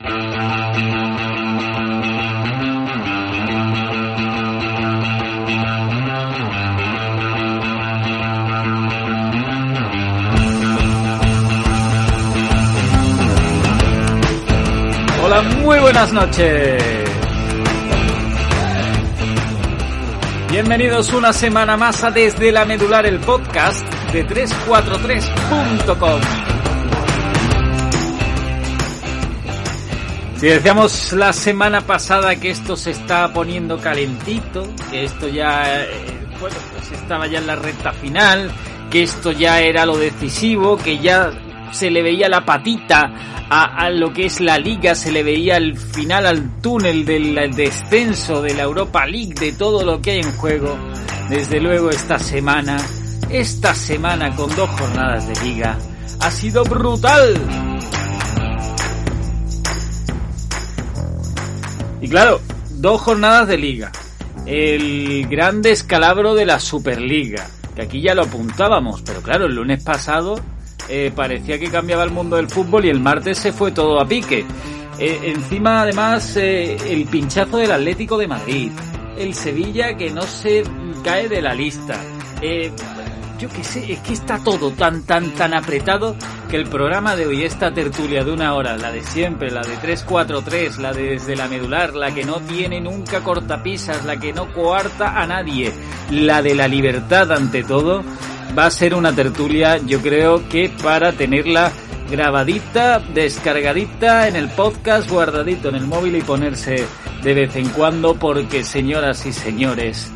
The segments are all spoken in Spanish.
Hola, muy buenas noches. Bienvenidos una semana más a Desde la Medular, el podcast de 343.com. Si decíamos la semana pasada que esto se está poniendo calentito, que esto ya, eh, bueno, pues estaba ya en la recta final, que esto ya era lo decisivo, que ya se le veía la patita a, a, lo que es la liga, se le veía el final al túnel del descenso de la Europa League, de todo lo que hay en juego. Desde luego esta semana, esta semana con dos jornadas de liga, ha sido brutal. Y claro, dos jornadas de liga. El gran descalabro de la Superliga, que aquí ya lo apuntábamos, pero claro, el lunes pasado eh, parecía que cambiaba el mundo del fútbol y el martes se fue todo a pique. Eh, encima, además, eh, el pinchazo del Atlético de Madrid, el Sevilla que no se cae de la lista. Yo qué sé, es que está todo tan, tan, tan apretado que el programa de hoy, esta tertulia de una hora, la de siempre, la de 343, la de desde la medular, la que no tiene nunca cortapisas, la que no coarta a nadie, la de la libertad ante todo, va a ser una tertulia, yo creo que para tenerla grabadita, descargadita en el podcast, guardadito en el móvil y ponerse de vez en cuando porque señoras y señores,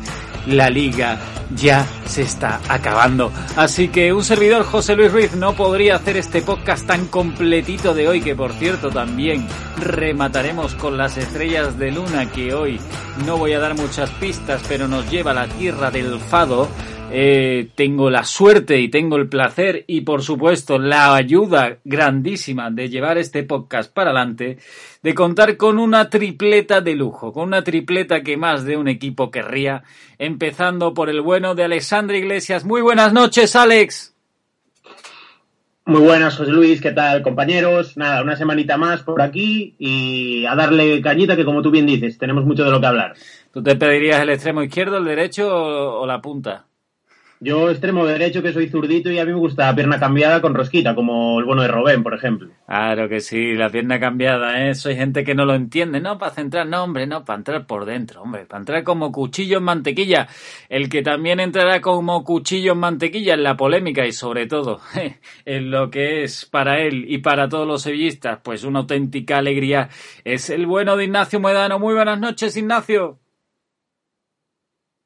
la liga ya se está acabando. Así que un servidor José Luis Ruiz no podría hacer este podcast tan completito de hoy que por cierto también remataremos con las estrellas de luna que hoy no voy a dar muchas pistas pero nos lleva a la tierra del fado eh, tengo la suerte y tengo el placer y por supuesto la ayuda grandísima de llevar este podcast para adelante, de contar con una tripleta de lujo, con una tripleta que más de un equipo querría, empezando por el bueno de Alexandre Iglesias. Muy buenas noches, Alex. Muy buenas, José Luis, ¿qué tal, compañeros? Nada, una semanita más por aquí y a darle cañita que, como tú bien dices, tenemos mucho de lo que hablar. ¿Tú te pedirías el extremo izquierdo, el derecho o, o la punta? Yo extremo derecho, que soy zurdito y a mí me gusta la pierna cambiada con rosquita, como el bueno de Robén, por ejemplo. Claro que sí, la pierna cambiada, ¿eh? Soy gente que no lo entiende, no para centrar, no, hombre, no, para entrar por dentro, hombre, para entrar como cuchillo en mantequilla. El que también entrará como cuchillo en mantequilla en la polémica y sobre todo en lo que es para él y para todos los sevillistas, pues una auténtica alegría, es el bueno de Ignacio Muedano. Muy buenas noches, Ignacio.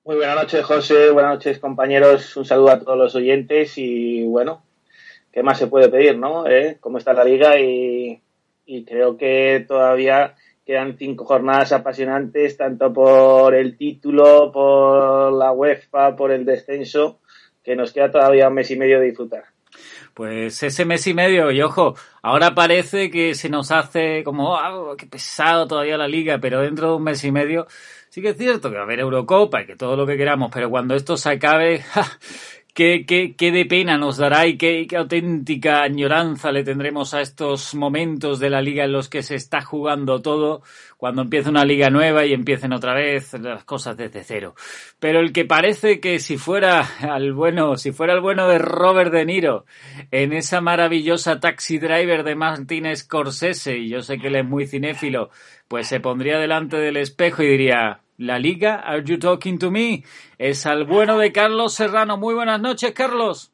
Muy buenas noches, José. Buenas noches, compañeros. Un saludo a todos los oyentes y bueno, ¿qué más se puede pedir, no? ¿Eh? ¿Cómo está la liga? Y, creo que todavía quedan cinco jornadas apasionantes, tanto por el título, por la UEFA, por el descenso, que nos queda todavía un mes y medio de disfrutar. Pues ese mes y medio, y ojo, ahora parece que se nos hace como, qué pesado todavía la liga, pero dentro de un mes y medio Sí que es cierto que va a haber Eurocopa y que todo lo que queramos, pero cuando esto se acabe, ¡ja! Qué, qué, qué, de pena nos dará y qué, qué, auténtica añoranza le tendremos a estos momentos de la liga en los que se está jugando todo, cuando empieza una liga nueva y empiecen otra vez las cosas desde cero. Pero el que parece que si fuera al bueno, si fuera el bueno de Robert De Niro, en esa maravillosa taxi driver de Martin Scorsese, y yo sé que él es muy cinéfilo, pues se pondría delante del espejo y diría, la liga, are you talking to me? Es al bueno de Carlos Serrano. Muy buenas noches, Carlos.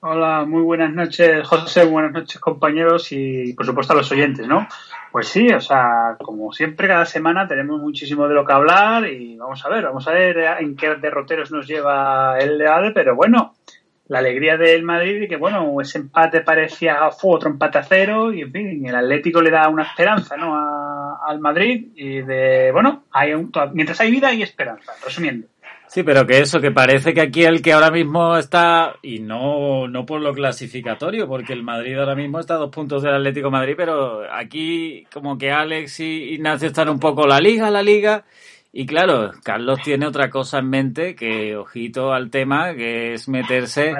Hola, muy buenas noches, José, buenas noches, compañeros y por supuesto a los oyentes, ¿no? Pues sí, o sea, como siempre, cada semana tenemos muchísimo de lo que hablar y vamos a ver, vamos a ver en qué derroteros nos lleva el Leal, pero bueno, la alegría del Madrid y que, bueno, ese empate parecía fue otro empate a cero y, en fin, el Atlético le da una esperanza, ¿no? al Madrid y de, bueno, hay mientras hay vida hay esperanza, resumiendo. Sí, pero que eso, que parece que aquí el que ahora mismo está, y no, no por lo clasificatorio, porque el Madrid ahora mismo está a dos puntos del Atlético Madrid, pero aquí como que Alex y Ignacio están un poco la liga, la liga, y claro, Carlos tiene otra cosa en mente, que ojito al tema, que es meterse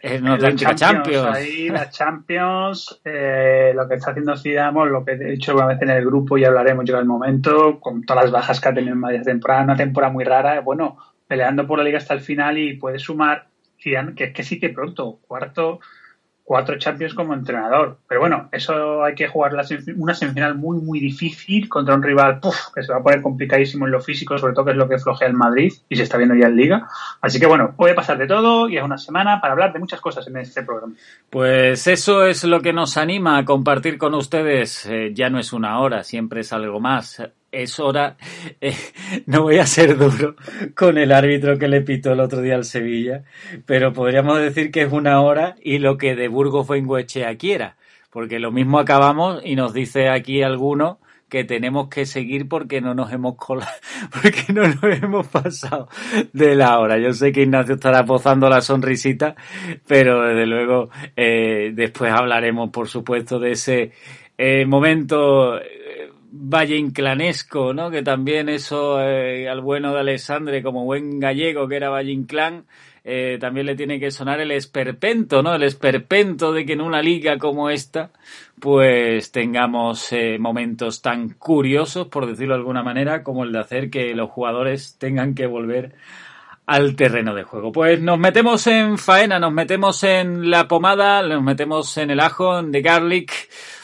en otra Champions. Champions. Ahí la Champions, eh, lo que está haciendo Zidane, lo que he dicho una vez en el grupo y hablaremos llega el momento, con todas las bajas que ha tenido en Madrid temporada, una temporada muy rara, bueno, peleando por la liga hasta el final y puede sumar Zidane, que es que sí que pronto, cuarto cuatro Champions como entrenador. Pero bueno, eso hay que jugar una semifinal muy, muy difícil contra un rival que se va a poner complicadísimo en lo físico, sobre todo que es lo que flojea el Madrid y se está viendo ya en Liga. Así que bueno, puede pasar de todo y es una semana para hablar de muchas cosas en este programa. Pues eso es lo que nos anima a compartir con ustedes. Eh, ya no es una hora, siempre es algo más es hora, eh, no voy a ser duro con el árbitro que le pitó el otro día al Sevilla, pero podríamos decir que es una hora y lo que de Burgos en quiera, porque lo mismo acabamos y nos dice aquí alguno que tenemos que seguir porque no nos hemos colado, porque no nos hemos pasado de la hora. Yo sé que Ignacio estará pozando la sonrisita, pero desde luego eh, después hablaremos, por supuesto, de ese eh, momento valle inclanesco, ¿no? Que también eso eh, al bueno de Alessandre, como buen gallego que era Valle Inclán, eh, también le tiene que sonar el esperpento, ¿no? El esperpento de que en una liga como esta, pues tengamos eh, momentos tan curiosos, por decirlo de alguna manera, como el de hacer que los jugadores tengan que volver al terreno de juego. Pues nos metemos en faena, nos metemos en la pomada, nos metemos en el ajo, en the garlic,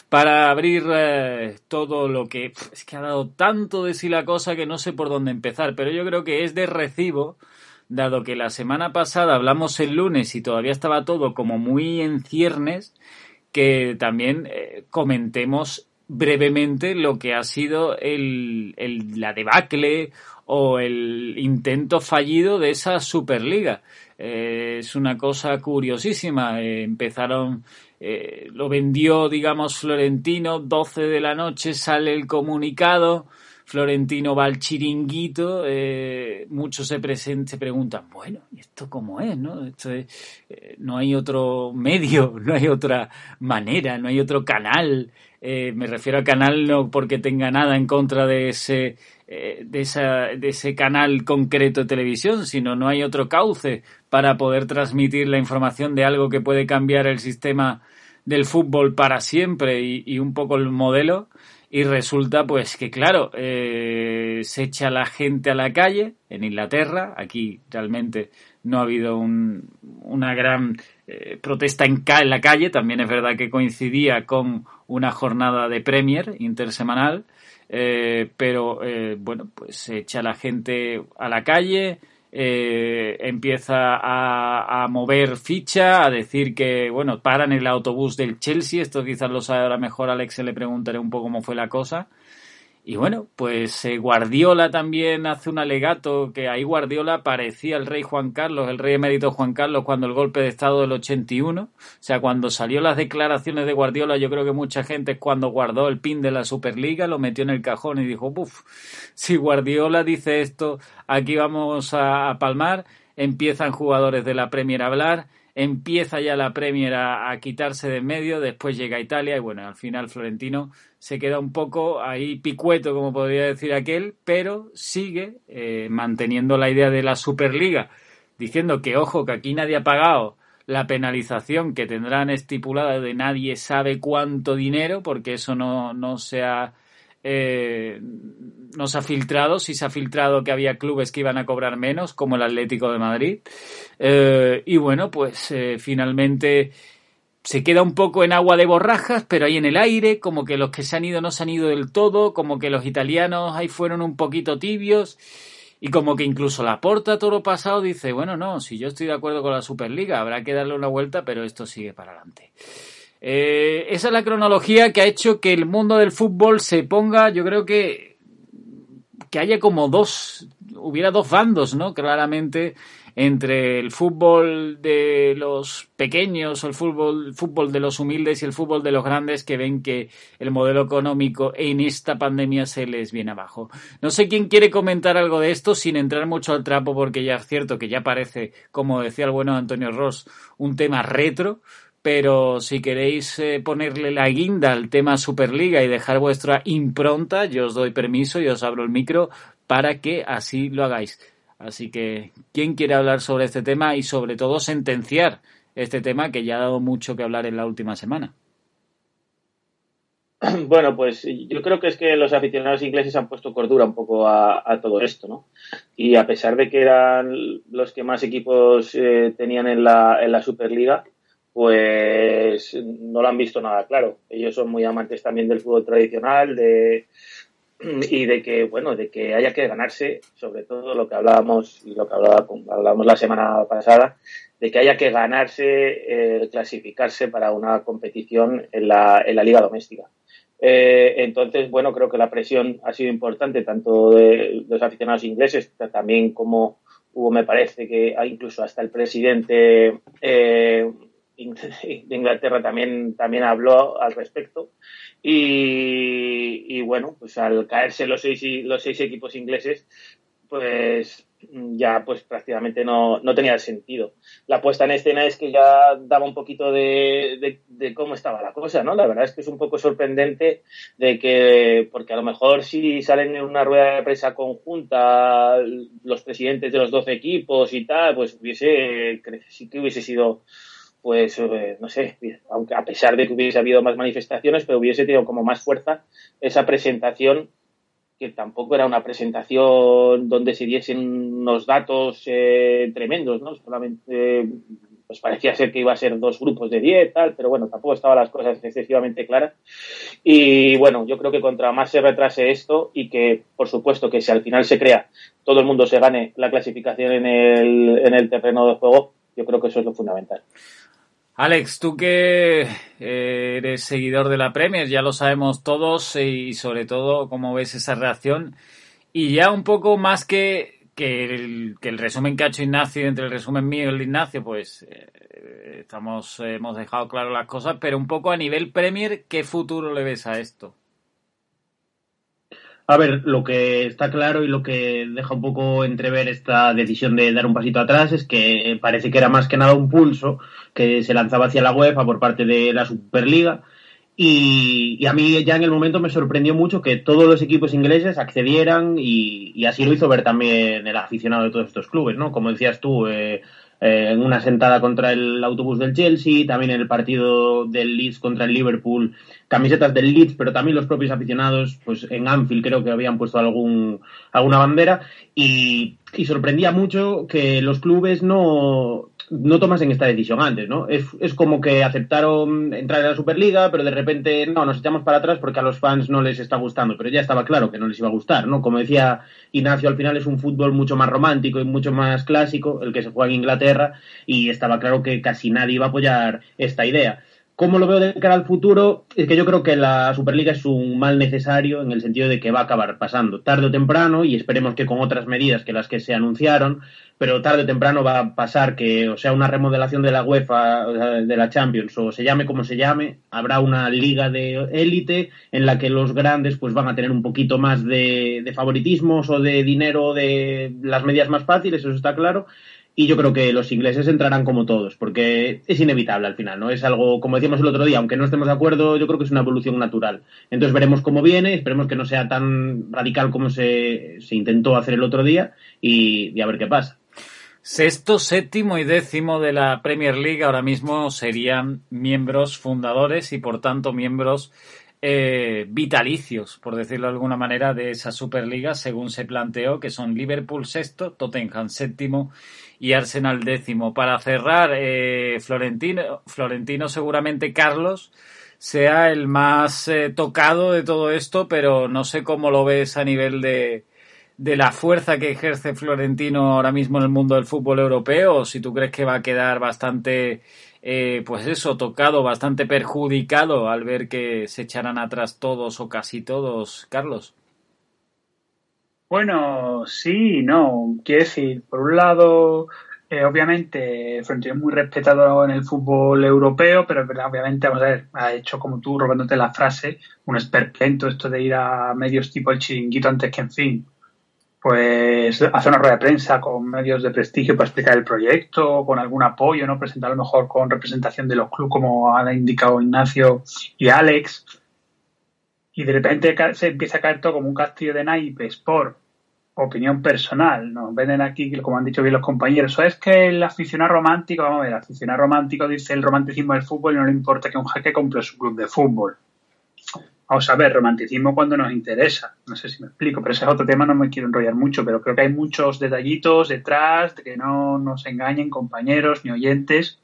para abrir eh, todo lo que es que ha dado tanto de sí la cosa que no sé por dónde empezar, pero yo creo que es de recibo, dado que la semana pasada hablamos el lunes y todavía estaba todo como muy en ciernes, que también eh, comentemos brevemente lo que ha sido el, el, la debacle o el intento fallido de esa Superliga. Eh, es una cosa curiosísima. empezaron eh, lo vendió, digamos, Florentino, 12 de la noche sale el comunicado, Florentino va al chiringuito, eh, muchos se, se preguntan, bueno, ¿y esto cómo es? No? Esto eh, no hay otro medio, no hay otra manera, no hay otro canal. me refiero a canal no porque tenga nada en contra de ese, de, esa, de ese canal concreto de televisión, sino no hay otro cauce para poder transmitir la información de algo que puede cambiar el sistema del fútbol para siempre y, un poco el modelo. Y resulta pues que claro eh, se echa la gente a la calle en Inglaterra. Aquí realmente no ha habido una gran eh, protesta en, en, la calle. También es verdad que coincidía con una jornada de Premier intersemanal eh, pero bueno pues se echa la gente a la calle eh, empieza a, a, mover ficha, a decir que, bueno, paran el autobús del Chelsea, esto quizás lo sabe ahora mejor Alex, le preguntaré un poco cómo fue la cosa, y bueno, pues eh, Guardiola también hace un alegato que ahí Guardiola parecía el rey Juan Carlos, el rey emérito Juan Carlos cuando el golpe de Estado del 81. O sea, cuando salió las declaraciones de Guardiola, yo creo que mucha gente cuando guardó el pin de la Superliga lo metió en el cajón y dijo, uff, si Guardiola dice esto, aquí vamos a palmar. Empiezan jugadores de la Premier a hablar empieza ya la Premier a, quitarse de en medio, después llega Italia y bueno, al final Florentino se queda un poco ahí picueto, como podría decir aquel, pero sigue eh, manteniendo la idea de la Superliga, diciendo que ojo, que aquí nadie ha pagado la penalización que tendrán estipulada de nadie sabe cuánto dinero, porque eso no, no se ha eh, no se ha filtrado, si se ha filtrado que había clubes que iban a cobrar menos, como el Atlético de Madrid. Eh, y bueno, pues eh, finalmente se queda un poco en agua de borrajas, pero ahí en el aire, como que los que se han ido no se han ido del todo, como que los italianos ahí fueron un poquito tibios. Y como que incluso la porta todo lo pasado dice, bueno, no, si yo estoy de acuerdo con la Superliga, habrá que darle una vuelta, pero esto sigue para adelante. Eh, esa es la cronología que ha hecho que el mundo del fútbol se ponga, yo creo que, que haya como dos, hubiera dos bandos, ¿no? Claramente entre el fútbol de los pequeños el fútbol, fútbol de los humildes y el fútbol de los grandes que ven que el modelo económico en esta pandemia se les viene abajo. No sé quién quiere comentar algo de esto sin entrar mucho al trapo porque ya es cierto que ya parece, como decía el bueno Antonio Ross, un tema retro, pero si queréis eh, ponerle la guinda al tema Superliga y dejar vuestra impronta, yo os doy permiso y os abro el micro para que así lo hagáis. Así que, ¿quién quiere hablar sobre este tema y sobre todo sentenciar este tema que ya ha dado mucho que hablar en la última semana? Bueno, pues yo creo que es que los aficionados ingleses han puesto cordura un poco a, todo esto, ¿no? Y a pesar de que eran los que más equipos eh, tenían en la, en la Superliga, pues no lo han visto nada claro. Ellos son muy amantes también del fútbol tradicional, de, y de que bueno de que haya que ganarse sobre todo lo que hablábamos y lo que hablábamos la semana pasada de que haya que ganarse eh, clasificarse para una competición en la, en la liga doméstica eh, entonces bueno creo que la presión ha sido importante tanto de los aficionados ingleses también como hubo me parece que incluso hasta el presidente eh, de Inglaterra también también habló al respecto y, bueno, pues al caerse los seis, los seis equipos ingleses, pues ya pues prácticamente no, no, tenía sentido. La puesta en escena es que ya daba un poquito de, de, cómo estaba la cosa, ¿no? La verdad es que es un poco sorprendente de que, porque a lo mejor si salen en una rueda de prensa conjunta los presidentes de los 12 equipos y tal, pues hubiese, sí que hubiese sido pues eh, no sé, aunque a pesar de que hubiese habido más manifestaciones, pero hubiese tenido como más fuerza esa presentación que tampoco era una presentación donde se diesen unos datos eh, tremendos, ¿no? Solamente pues parecía ser que iba a ser dos grupos de 10, tal, pero bueno, tampoco estaban las cosas excesivamente claras. Y bueno, yo creo que contra más se retrase esto y que, por supuesto, que si al final se crea, todo el mundo se gane la clasificación en el, en el terreno de juego, yo creo que eso es lo fundamental. Alex, tú que eh, eres seguidor de la Premier, ya lo sabemos todos y sobre todo cómo ves esa reacción. Y ya un poco más que, que, el, que el resumen que ha hecho Ignacio entre el resumen mío y el de Ignacio, pues eh, estamos, hemos dejado claro las cosas, pero un poco a nivel Premier, ¿qué futuro le ves a esto? A ver, lo que está claro y lo que deja un poco entrever esta decisión de dar un pasito atrás es que parece que era más que nada un pulso que se lanzaba hacia la UEFA por parte de la Superliga. Y, a mí ya en el momento me sorprendió mucho que todos los equipos ingleses accedieran y, así lo hizo ver también el aficionado de todos estos clubes, ¿no? Como decías tú, eh, eh, en una sentada contra el autobús del Chelsea, también en el partido del Leeds contra el Liverpool, camisetas del Leeds, pero también los propios aficionados, pues en Anfield creo que habían puesto algún, alguna bandera. Y, y sorprendía mucho que los clubes no, no tomasen esta decisión antes, ¿no? Es, es como que aceptaron entrar en la Superliga, pero de repente, no, nos echamos para atrás porque a los fans no les está gustando, pero ya estaba claro que no les iba a gustar, ¿no? Como decía Ignacio, al final es un fútbol mucho más romántico y mucho más clásico, el que se juega en Inglaterra, y estaba claro que casi nadie iba a apoyar esta idea. ¿Cómo lo veo de cara al futuro? Es que yo creo que la Superliga es un mal necesario en el sentido de que va a acabar pasando tarde o temprano y esperemos que con otras medidas que las que se anunciaron, pero tarde o temprano va a pasar que, o sea, una remodelación de la UEFA, de la Champions, o se llame como se llame, habrá una liga de élite en la que los grandes pues van a tener un poquito más de, de favoritismos o de dinero de las medidas más fáciles, eso está claro, y yo creo que los ingleses entrarán como todos, porque es inevitable al final, ¿no? Es algo, como decíamos el otro día, aunque no estemos de acuerdo, yo creo que es una evolución natural. Entonces veremos cómo viene, esperemos que no sea tan radical como se, se intentó hacer el otro día y, a ver qué pasa. Sexto, séptimo y décimo de la Premier League ahora mismo serían miembros fundadores y por tanto miembros eh, vitalicios, por decirlo de alguna manera, de esa Superliga, según se planteó, que son Liverpool sexto, Tottenham séptimo y Arsenal décimo. Para cerrar, eh, Florentino, Florentino seguramente Carlos sea el más eh, tocado de todo esto, pero no sé cómo lo ves a nivel de, de la fuerza que ejerce Florentino ahora mismo en el mundo del fútbol europeo, o si tú crees que va a quedar bastante, eh, pues eso, tocado, bastante perjudicado al ver que se echarán atrás todos o casi todos, Carlos. Bueno, sí, no. Quiero decir, por un lado, Eh, obviamente, Florentino es muy respetado en el fútbol europeo, pero obviamente, vamos a ver, ha hecho como tú, robándote la frase, un esperpento esto de ir a medios tipo el chiringuito antes que en fin. Pues hacer una rueda de prensa con medios de prestigio para explicar el proyecto, con algún apoyo, ¿no? Presentar a lo mejor con representación de los clubes, como han indicado Ignacio y Alex. Y de repente se empieza a caer todo como un castillo de naipes por opinión personal, nos venden aquí, como han dicho bien los compañeros, es que el aficionado romántico, vamos a ver, el aficionado romántico dice el romanticismo del fútbol y no le importa que un jeque compre su club de fútbol. Vamos a ver, romanticismo cuando nos interesa, no sé si me explico, pero ese es otro tema, no me quiero enrollar mucho, pero creo que hay muchos detallitos detrás de que no nos engañen compañeros ni oyentes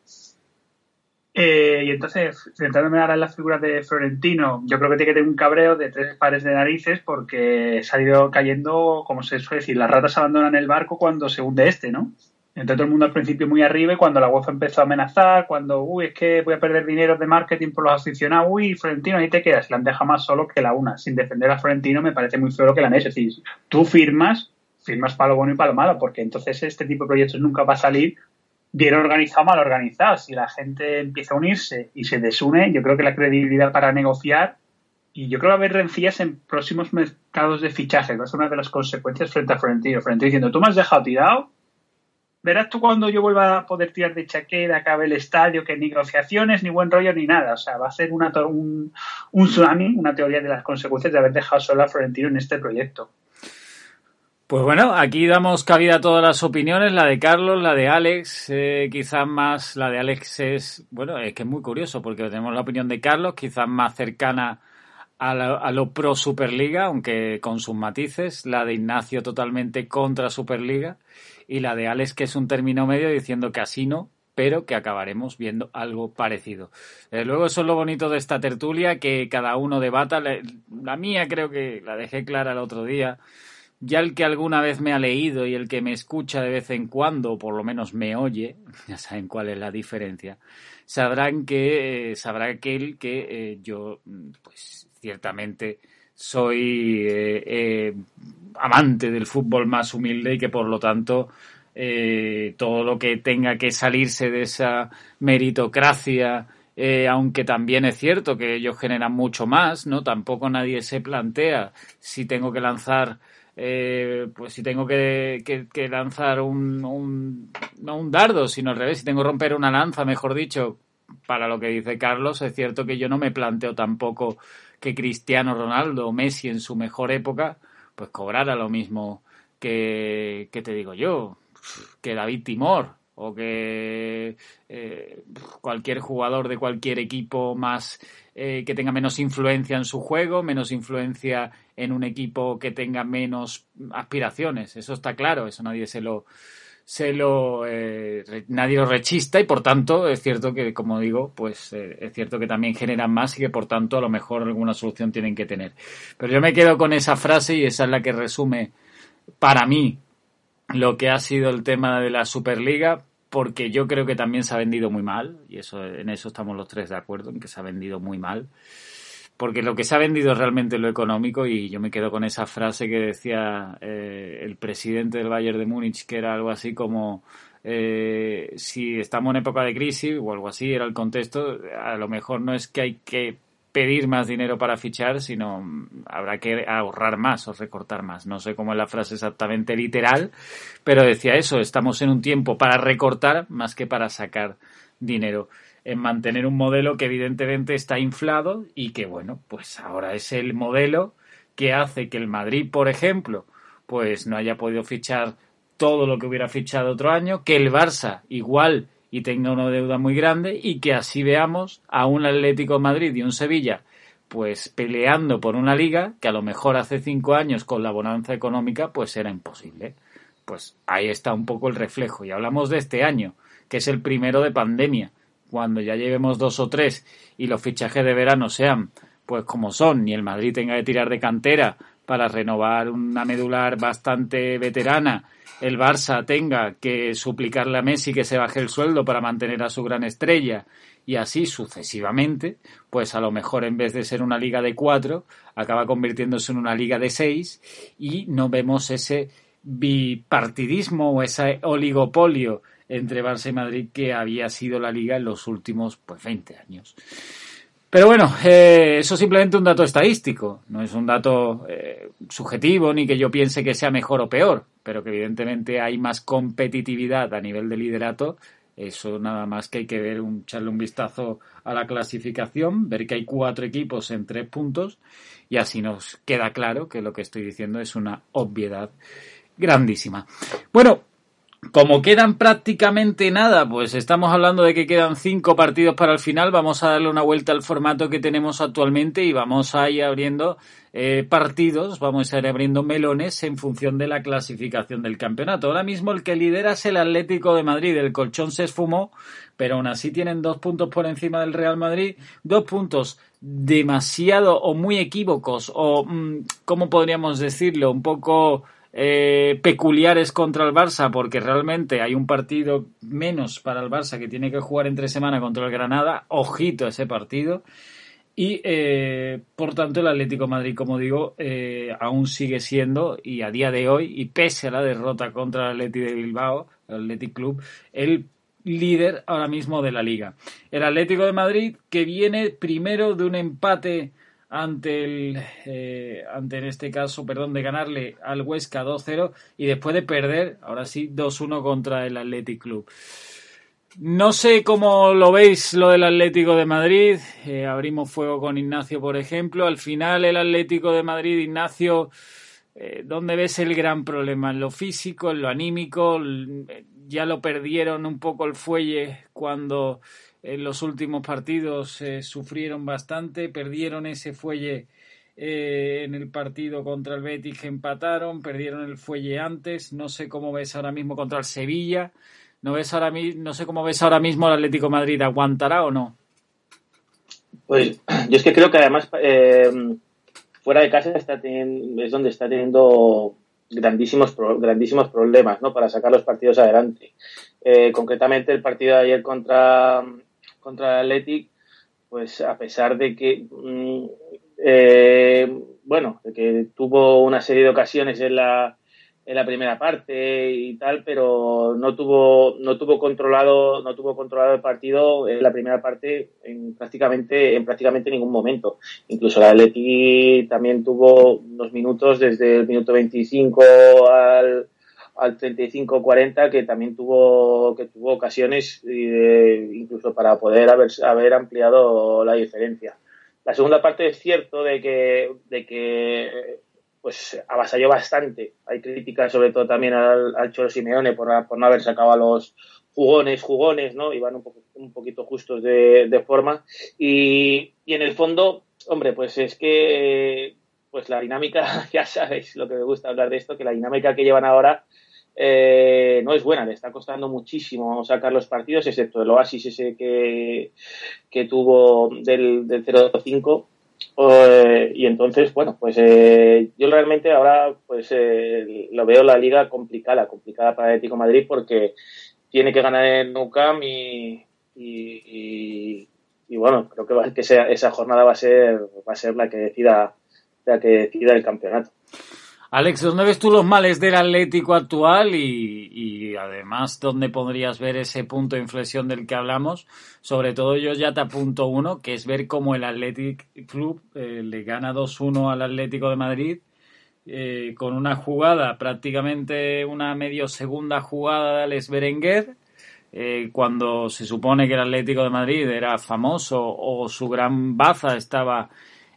eh, y entonces, centrándome ahora en las figuras de Florentino, yo creo que tiene que tener un cabreo de tres pares de narices porque se ha ido cayendo, como se suele decir, las ratas abandonan el barco cuando se hunde este, ¿no? Entonces todo el mundo al principio muy arriba y cuando la UEFA empezó a amenazar, cuando, uy, es que voy a perder dinero de marketing por los aficionados, uy, Florentino, ahí te quedas, la han dejado más solo que la una. Sin defender a Florentino me parece muy feo lo que la han hecho. Es decir, tú firmas, firmas para lo bueno y para lo malo, porque entonces este tipo de proyectos nunca va a salir bien organizado, mal organizado. Si la gente empieza a unirse y se desune, yo creo que la credibilidad para negociar y yo creo que va a haber rencillas en próximos mercados de fichaje, que es una de las consecuencias frente a Florentino. Florentino diciendo, tú me has dejado tirado, verás tú cuando yo vuelva a poder tirar de chaqueta, acabe el estadio, que ni negociaciones, ni buen rollo, ni nada. O sea, va a ser una, un, un tsunami, una teoría de las consecuencias de haber dejado solo a Florentino en este proyecto. Pues bueno, aquí damos cabida a todas las opiniones, la de Carlos, la de Alex, eh, quizás más, la de Alex es, bueno, es que es muy curioso porque tenemos la opinión de Carlos, quizás más cercana a, lo pro Superliga, aunque con sus matices, la de Ignacio totalmente contra Superliga y la de Alex que es un término medio diciendo que así no, pero que acabaremos viendo algo parecido. Eh, luego eso es lo bonito de esta tertulia, que cada uno debata, la mía creo que la dejé clara el otro día, ya el que alguna vez me ha leído y el que me escucha de vez en cuando, o por lo menos me oye, ya saben cuál es la diferencia, sabrán que, eh, sabrá aquel que eh, yo, pues ciertamente soy eh, amante del fútbol más humilde y que por lo tanto todo lo que tenga que salirse de esa meritocracia, aunque también es cierto que ellos generan mucho más, ¿no? Tampoco nadie se plantea si tengo que lanzar eh, pues si tengo que, lanzar un, un, no un dardo, sino al revés, si tengo que romper una lanza, mejor dicho, para lo que dice Carlos, es cierto que yo no me planteo tampoco que Cristiano Ronaldo o Messi en su mejor época, pues cobrara lo mismo que, que te digo yo, que David Timor o que eh, cualquier jugador de cualquier equipo más eh, que tenga menos influencia en su juego, menos influencia en un equipo que tenga menos aspiraciones. Eso está claro, eso nadie se lo se lo eh, nadie lo rechista y por tanto es cierto que como digo pues es cierto que también generan más y que por tanto a lo mejor alguna solución tienen que tener pero yo me quedo con esa frase y esa es la que resume para mí lo que ha sido el tema de la Superliga, porque yo creo que también se ha vendido muy mal, y eso en eso estamos los tres de acuerdo, en que se ha vendido muy mal, porque lo que se ha vendido es realmente lo económico, y yo me quedo con esa frase que decía eh, el presidente del Bayern de Múnich, que era algo así como eh, si estamos en época de crisis o algo así, era el contexto, a lo mejor no es que hay que pedir más dinero para fichar, sino habrá que ahorrar más o recortar más. No sé cómo es la frase exactamente literal, pero decía eso, estamos en un tiempo para recortar más que para sacar dinero en mantener un modelo que evidentemente está inflado y que bueno, pues ahora es el modelo que hace que el Madrid, por ejemplo, pues no haya podido fichar todo lo que hubiera fichado otro año, que el Barça igual y tenga una deuda muy grande y que así veamos a un Atlético Madrid y un Sevilla pues peleando por una liga que a lo mejor hace cinco años con la bonanza económica pues era imposible. Pues ahí está un poco el reflejo. Y hablamos de este año, que es el primero de pandemia. Cuando ya llevemos dos o tres y los fichajes de verano sean pues como son, y el Madrid tenga que tirar de cantera para renovar una medular bastante veterana el Barça tenga que suplicarle a Messi que se baje el sueldo para mantener a su gran estrella y así sucesivamente, pues a lo mejor en vez de ser una liga de cuatro, acaba convirtiéndose en una liga de seis y no vemos ese bipartidismo o ese oligopolio entre Barça y Madrid que había sido la liga en los últimos pues 20 años. Pero bueno, eh, eso es simplemente un dato estadístico, no es un dato eh, subjetivo ni que yo piense que sea mejor o peor, pero que evidentemente hay más competitividad a nivel de liderato. Eso nada más que hay que ver, un, echarle un vistazo a la clasificación, ver que hay cuatro equipos en tres puntos y así nos queda claro que lo que estoy diciendo es una obviedad grandísima. Bueno, como quedan prácticamente nada, pues estamos hablando de que quedan cinco partidos para el final. Vamos a darle una vuelta al formato que tenemos actualmente y vamos a ir abriendo eh, partidos, vamos a ir abriendo melones en función de la clasificación del campeonato. Ahora mismo el que lidera es el Atlético de Madrid. El colchón se esfumó, pero aún así tienen dos puntos por encima del Real Madrid, dos puntos demasiado o muy equívocos o, mm, ¿cómo podríamos decirlo? Un poco eh, peculiares contra el Barça, porque realmente hay un partido menos para el Barça que tiene que jugar entre semana contra el Granada. Ojito ese partido. Y eh, por tanto el Atlético Madrid, como digo, eh, aún sigue siendo, y a día de hoy, y pese a la derrota contra el Atlético de Bilbao, el Athletic Club, el líder ahora mismo de la liga. El Atlético de Madrid que viene primero de un empate ante el eh, ante en este caso, perdón, de ganarle al Huesca 2-0 y después de perder, ahora sí, 2-1 contra el Athletic Club. No sé cómo lo veis lo del Atlético de Madrid. Eh, abrimos fuego con Ignacio, por ejemplo. Al final el Atlético de Madrid, Ignacio, eh, ¿dónde ves el gran problema? ¿En lo físico, en lo anímico? Ya lo perdieron un poco el fuelle cuando en los últimos partidos eh, sufrieron bastante, perdieron ese fuelle eh, en el partido contra el Betis que empataron, perdieron el fuelle antes, no sé cómo ves ahora mismo contra el Sevilla, no ves ahora no sé cómo ves ahora mismo el Atlético Madrid, ¿aguantará o no? Pues yo es que creo que además eh, fuera de casa está es donde está teniendo grandísimos grandísimos problemas ¿no? para sacar los partidos adelante. concretamente el partido de ayer contra contra el Athletic, pues a pesar de que, mm, eh, bueno, de que tuvo una serie de ocasiones en la, en la primera parte y tal, pero no tuvo, no tuvo controlado, no tuvo controlado el partido en la primera parte en prácticamente, en prácticamente ningún momento. Incluso el Athletic también tuvo unos minutos desde el minuto 25 al, al 35-40 que también tuvo que tuvo ocasiones eh, incluso para poder haber, haber ampliado la diferencia. La segunda parte es cierto de que, de que pues avasalló bastante. Hay críticas sobre todo también al, al Cholo Simeone por, por, no haber sacado a los jugones, jugones, ¿no? Iban un, poco, un poquito justos de, de forma. Y, y, en el fondo, hombre, pues es que pues la dinámica, ya sabéis lo que me gusta hablar de esto, que la dinámica que llevan ahora eh, no es buena, le está costando muchísimo sacar los partidos, excepto el Oasis ese que, que tuvo del, del 0-5. Eh, y entonces, bueno, pues eh, yo realmente ahora pues lo veo la liga complicada, complicada para Atlético Madrid porque tiene que ganar en Nou y, y, y, bueno, creo que, que esa, esa jornada va a ser va a ser la que decida la que decida el campeonato. Alex, ¿dónde ves tú los males del Atlético actual y, además dónde podrías ver ese punto de inflexión del que hablamos? Sobre todo yo ya te apunto uno, que es ver cómo el Athletic Club eh, le gana 2-1 al Atlético de Madrid eh, con una jugada, prácticamente una medio segunda jugada de Alex Berenguer, eh, cuando se supone que el Atlético de Madrid era famoso o su gran baza estaba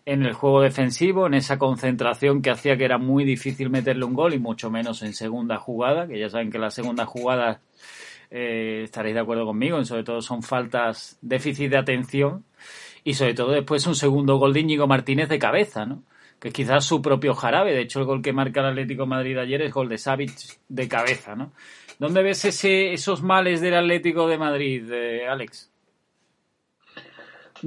en el juego defensivo, en esa concentración que hacía que era muy difícil meterle un gol y mucho menos en segunda jugada, que ya saben que la segunda jugada eh, estaréis de acuerdo conmigo, sobre todo son faltas, déficit de atención y sobre todo después un segundo gol de Íñigo Martínez de cabeza, ¿no? que es quizás su propio jarabe, de hecho el gol que marca el Atlético Madrid ayer es gol de Savic de cabeza, ¿no? ¿Dónde ves ese, esos males del Atlético de Madrid, eh, Alex?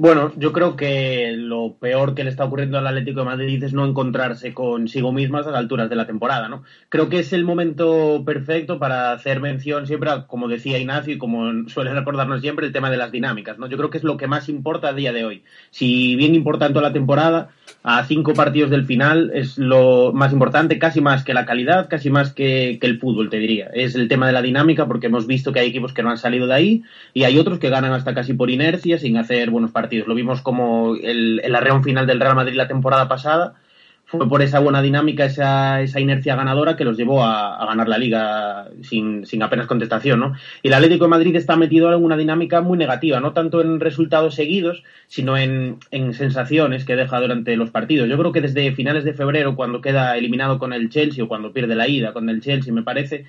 Bueno, yo creo que lo peor que le está ocurriendo al Atlético de Madrid es no encontrarse consigo mismo a las alturas de la temporada, ¿no? Creo que es el momento perfecto para hacer mención siempre, como decía Ignacio y como suele recordarnos siempre, el tema de las dinámicas, ¿no? Yo creo que es lo que más importa a día de hoy. Si bien importa en toda la temporada, a cinco partidos del final es lo más importante, casi más que la calidad, casi más que, el fútbol, te diría. Es el tema de la dinámica, porque hemos visto que hay equipos que no han salido de ahí y hay otros que ganan hasta casi por inercia, sin hacer buenos partidos. Lo vimos como el, el arreón final del Real Madrid la temporada pasada, fue por esa buena dinámica, esa, esa inercia ganadora que los llevó a, ganar la liga sin, sin, apenas contestación, ¿no? Y el Atlético de Madrid está metido en una dinámica muy negativa, no tanto en resultados seguidos, sino en, en sensaciones que deja durante los partidos. Yo creo que desde finales de febrero, cuando queda eliminado con el Chelsea o cuando pierde la ida con el Chelsea, me parece,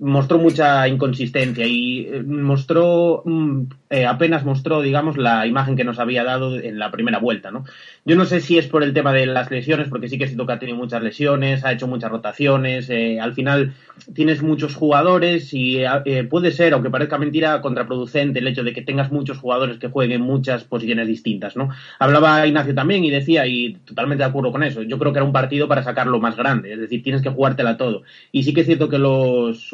mostró mucha inconsistencia y eh, mostró mm, eh, apenas mostró digamos la imagen que nos había dado en la primera vuelta no yo no sé si es por el tema de las lesiones porque sí que siento que ha tenido muchas lesiones ha hecho muchas rotaciones eh, al final tienes muchos jugadores y puede ser aunque parezca mentira contraproducente el hecho de que tengas muchos jugadores que jueguen muchas posiciones distintas no hablaba Ignacio también y decía y totalmente de acuerdo con eso yo creo que era un partido para sacarlo más grande es decir tienes que jugártela todo y sí que es cierto que los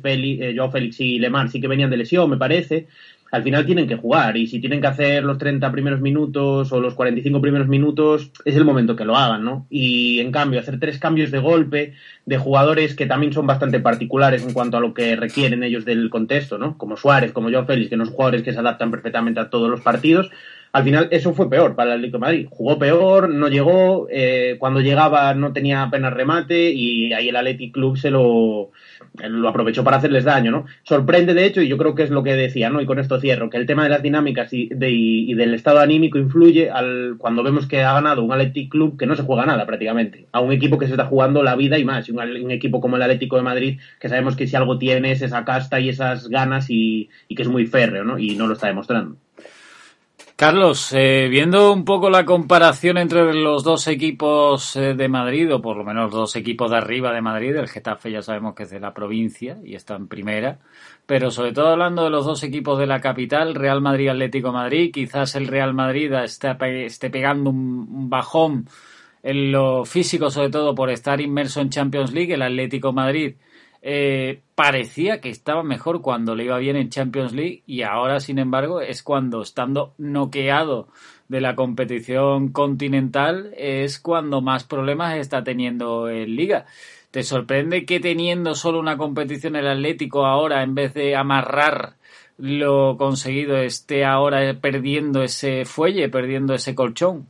Félix, eh, Joao Félix y Lemar sí que venían de lesión, me parece. Al final tienen que jugar y si tienen que hacer los 30 primeros minutos o los 45 primeros minutos, es el momento que lo hagan, ¿no? Y en cambio, hacer tres cambios de golpe de jugadores que también son bastante particulares en cuanto a lo que requieren ellos del contexto, ¿no? Como Suárez, como Joao Félix, que no son jugadores que se adaptan perfectamente a todos los partidos, al final eso fue peor para el Atlético de Madrid. Jugó peor, no llegó, eh, cuando llegaba no tenía apenas remate y ahí el Athletic Club se lo, lo aprovechó para hacerles daño, ¿no? Sorprende, de hecho, y yo creo que es lo que decía, ¿no? Y con esto cierro, que el tema de las dinámicas y, del estado anímico influye al, cuando vemos que ha ganado un Athletic Club que no se juega nada prácticamente, a un equipo que se está jugando la vida y más, un, un equipo como el Atlético de Madrid, que sabemos que si algo tiene es esa casta y esas ganas y, y que es muy férreo, ¿no? Y no lo está demostrando. Carlos, eh, viendo un poco la comparación entre los dos equipos eh, de Madrid, o por lo menos dos equipos de arriba de Madrid, el Getafe ya sabemos que es de la provincia y está en primera, pero sobre todo hablando de los dos equipos de la capital, Real Madrid Atlético Madrid, quizás el Real Madrid esté, esté pegando un, bajón en lo físico, sobre todo por estar inmerso en Champions League, el Atlético Madrid eh, parecía que estaba mejor cuando le iba bien en Champions League y ahora, sin embargo, es cuando estando noqueado de la competición continental es cuando más problemas está teniendo en Liga. ¿Te sorprende que teniendo solo una competición el Atlético ahora, en vez de amarrar lo conseguido, esté ahora perdiendo ese fuelle, perdiendo ese colchón?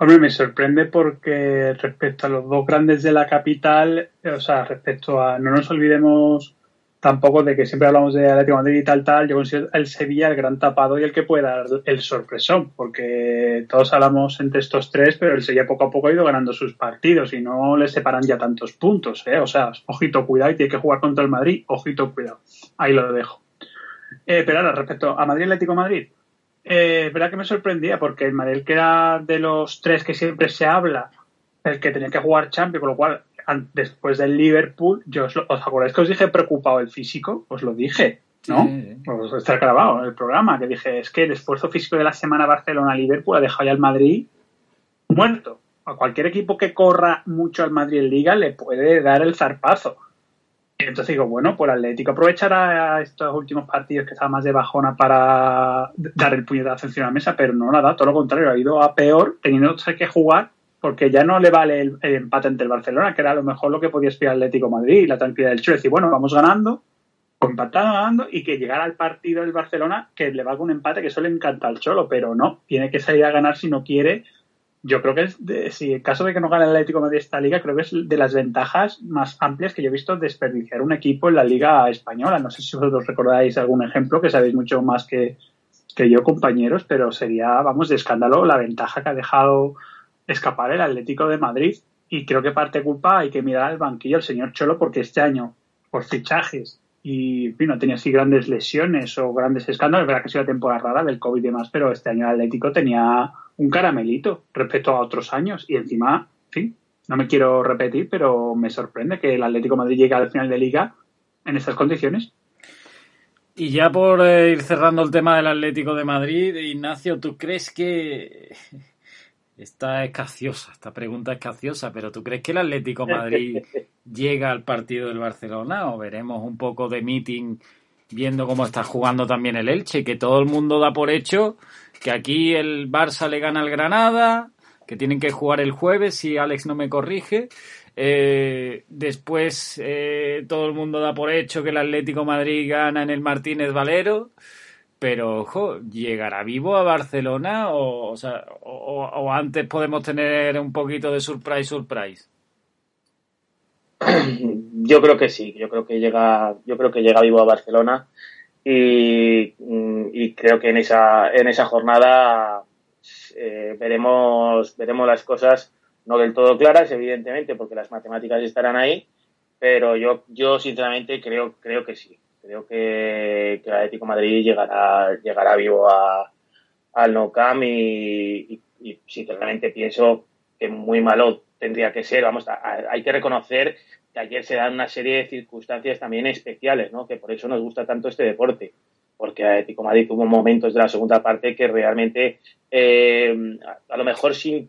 Hombre, me sorprende porque respecto a los dos grandes de la capital, o sea, respecto a, no nos olvidemos tampoco de que siempre hablamos de Atlético Madrid y tal, tal, yo considero el Sevilla el gran tapado y el que puede dar el sorpresón, porque todos hablamos entre estos tres, pero el Sevilla poco a poco ha ido ganando sus partidos y no le separan ya tantos puntos, ¿eh? O sea, ojito, cuidado, y tiene que jugar contra el Madrid, ojito, cuidado. Ahí lo dejo. Eh, pero ahora, respecto a Madrid Atlético Madrid, eh, verdad que me sorprendía porque el Madrid que era de los tres que siempre se habla, el que tenía que jugar Champions, con lo cual después del Liverpool, yo os, acordáis que os dije preocupado el físico, os lo dije, ¿no? Pues está grabado el programa, que dije, es que el esfuerzo físico de la semana Barcelona-Liverpool ha dejado ya al Madrid muerto. A cualquier equipo que corra mucho al Madrid en Liga le puede dar el zarpazo. Entonces digo, bueno, pues Atlético aprovechará estos últimos partidos que estaba más de bajona para dar el puñetazo encima de la mesa, pero no nada, todo lo contrario, ha ido a peor, teniendo que jugar, porque ya no le vale el, empate ante el Barcelona, que era a lo mejor lo que podía esperar Atlético Madrid y la tranquilidad del Cholo, decir, bueno, vamos ganando, empatando, ganando, y que llegara al partido del Barcelona, que le valga un empate, que eso le encanta al Cholo, pero no, tiene que salir a ganar si no quiere yo creo que es de, si en caso de que no gane el Atlético de Madrid esta liga, creo que es de las ventajas más amplias que yo he visto desperdiciar un equipo en la liga española. No sé si vosotros recordáis algún ejemplo, que sabéis mucho más que, que yo, compañeros, pero sería, vamos, de escándalo la ventaja que ha dejado escapar el Atlético de Madrid. Y creo que parte culpa hay que mirar al banquillo al señor Cholo, porque este año, por fichajes y no tenía así grandes lesiones o grandes escándalos, es verdad que ha sido la temporada rara del COVID y demás, pero este año el Atlético tenía un caramelito respecto a otros años. Y encima, en fin, no me quiero repetir, pero me sorprende que el Atlético Madrid llegue al final de liga en estas condiciones. Y ya por eh, ir cerrando el tema del Atlético de Madrid, Ignacio, ¿tú crees que esta es capciosa, esta pregunta es capciosa, pero ¿tú crees que el Atlético de Madrid llega al partido del Barcelona o veremos un poco de meeting viendo cómo está jugando también el Elche, que todo el mundo da por hecho que aquí el Barça le gana al Granada, que tienen que jugar el jueves si Alex no me corrige, eh, después eh, todo el mundo da por hecho que el Atlético Madrid gana en el Martínez Valero. Pero, ojo, ¿llegará vivo a Barcelona o, o, antes podemos tener un poquito de surprise, surprise? Yo creo que sí, yo creo que llega, yo creo que llega vivo a Barcelona y, creo que en esa, en esa jornada eh, veremos, veremos las cosas no del todo claras, evidentemente, porque las matemáticas estarán ahí, pero yo, yo sinceramente creo, creo que sí. Creo que, que el Atlético Madrid llegará, llegará vivo a, al No Camp y, sinceramente pienso que muy malo tendría que ser. Vamos, hay que reconocer ayer se dan una serie de circunstancias también especiales, ¿no? Que por eso nos gusta tanto este deporte porque Atlético Madrid tuvo momentos de la segunda parte que realmente, eh, a, lo mejor sin,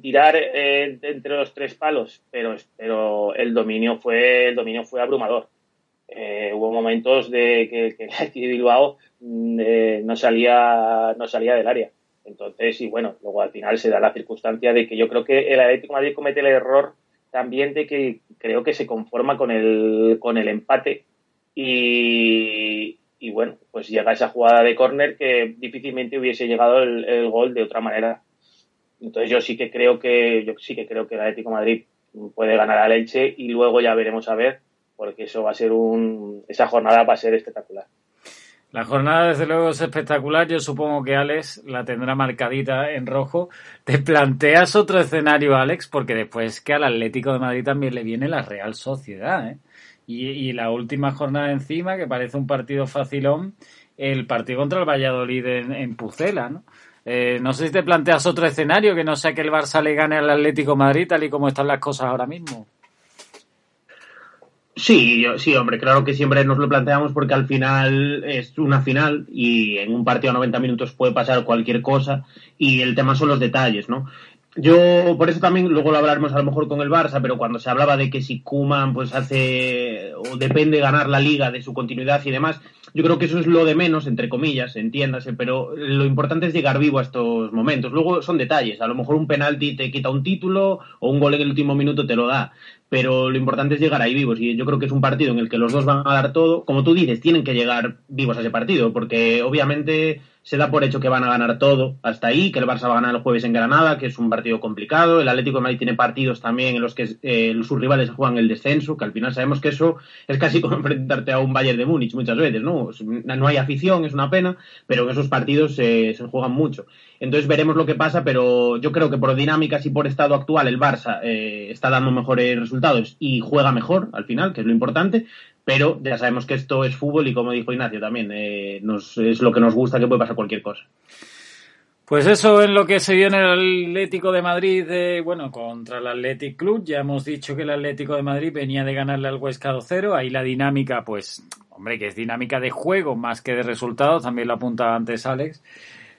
tirar eh, entre los tres palos, pero, pero el dominio fue el dominio fue abrumador. Eh, hubo momentos de que, el Bilbao mm, no salía no salía del área. Entonces, y bueno, luego al final se da la circunstancia de que yo creo que el Atlético Madrid comete el error también de que creo que se conforma con el, con el empate y, y bueno, pues llega esa jugada de córner que difícilmente hubiese llegado el, gol de otra manera. Entonces yo sí que creo que yo sí que creo que el Atlético Madrid puede ganar a Leche y luego ya veremos a ver porque eso va a ser un esa jornada va a ser espectacular. La jornada desde luego es espectacular, yo supongo que Alex la tendrá marcadita en rojo. ¿Te planteas otro escenario, Alex? Porque después que al Atlético de Madrid también le viene la Real Sociedad, ¿eh? Y, la última jornada encima, que parece un partido facilón, el partido contra el Valladolid en, Pucela, ¿no? Eh, no sé si te planteas otro escenario que no sea que el Barça le gane al Atlético Madrid, tal y como están las cosas ahora mismo. Sí, sí, hombre, claro que siempre nos lo planteamos porque al final es una final y en un partido a 90 minutos puede pasar cualquier cosa y el tema son los detalles, ¿no? Yo, por eso también, luego lo hablaremos a lo mejor con el Barça, pero cuando se hablaba de que si Kuman pues hace o depende ganar la liga de su continuidad y demás, yo creo que eso es lo de menos, entre comillas, entiéndase, pero lo importante es llegar vivo a estos momentos. Luego son detalles, a lo mejor un penalti te quita un título o un gol en el último minuto te lo da, pero lo importante es llegar ahí vivos y yo creo que es un partido en el que los dos van a dar todo. Como tú dices, tienen que llegar vivos a ese partido, porque obviamente se da por hecho que van a ganar todo hasta ahí, que el Barça va a ganar el jueves en Granada, que es un partido complicado. El Atlético de Madrid tiene partidos también en los que eh, sus rivales juegan el descenso, que al final sabemos que eso es casi como enfrentarte a un Bayern de Múnich muchas veces, ¿no? No hay afición, es una pena, pero en esos partidos se juegan mucho. Entonces veremos lo que pasa, pero yo creo que por dinámicas y por estado actual el Barça eh, está dando mejores resultados y juega mejor al final, que es lo importante pero ya sabemos que esto es fútbol y como dijo Ignacio también, eh, nos, es lo que nos gusta que puede pasar cualquier cosa. Pues eso es lo que se vio en el Atlético de Madrid, bueno, contra el Athletic Club. Ya hemos dicho que el Atlético de Madrid venía de ganarle al Huesca 2-0. Ahí la dinámica, pues, hombre, que es dinámica de juego más que de resultados, también lo apuntaba antes Alex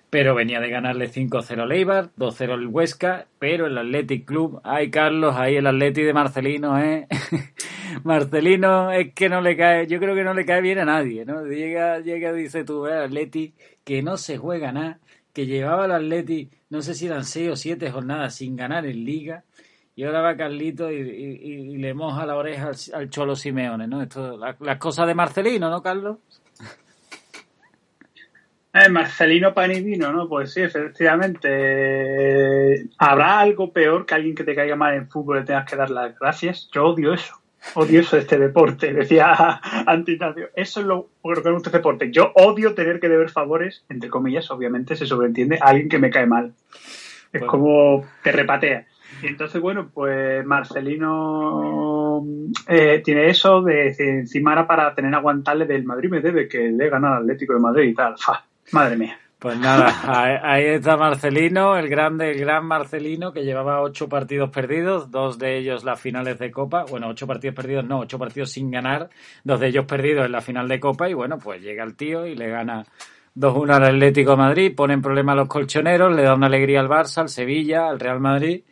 pero venía de ganarle 5-0 al Eibar, 2-0 al Huesca, pero el Athletic Club, ay Carlos, ahí el Atleti de Marcelino, ¿eh? Marcelino es que no le cae, yo creo que no le cae bien a nadie, ¿no? Llega, llega, dice tú, el Atleti, que no se juega nada, que llevaba el Atleti, no sé si eran 6 o 7 jornadas sin ganar en Liga, y ahora va Carlito y, le moja la oreja al, Cholo Simeone, ¿no? Esto, las cosas de Marcelino, ¿no, Carlos? Eh, Marcelino Panivino, ¿no? Pues sí, efectivamente. ¿Habrá algo peor que alguien que te caiga mal en fútbol y tengas que dar las gracias? Yo odio eso. Odio eso de este deporte, decía Antignacio. Eso es lo, que me gusta este deporte. Yo odio tener que deber favores, entre comillas, obviamente se sobreentiende, a alguien que me cae mal. Es como te repatea. Y entonces, bueno, pues Marcelino eh, tiene eso de, encima era para tener aguantarle del Madrid me debe que le gana al Atlético de Madrid y tal. Fa Madre mía. Pues nada, ahí está Marcelino, el grande, el gran Marcelino, que llevaba ocho partidos perdidos, dos de ellos las finales de Copa. Bueno, ocho partidos perdidos, no, ocho partidos sin ganar, dos de ellos perdidos en la final de Copa. Y bueno, pues llega el tío y le gana 2-1 al Atlético Madrid, pone en problema a los colchoneros, le da una alegría al Barça, al Sevilla, al Real Madrid.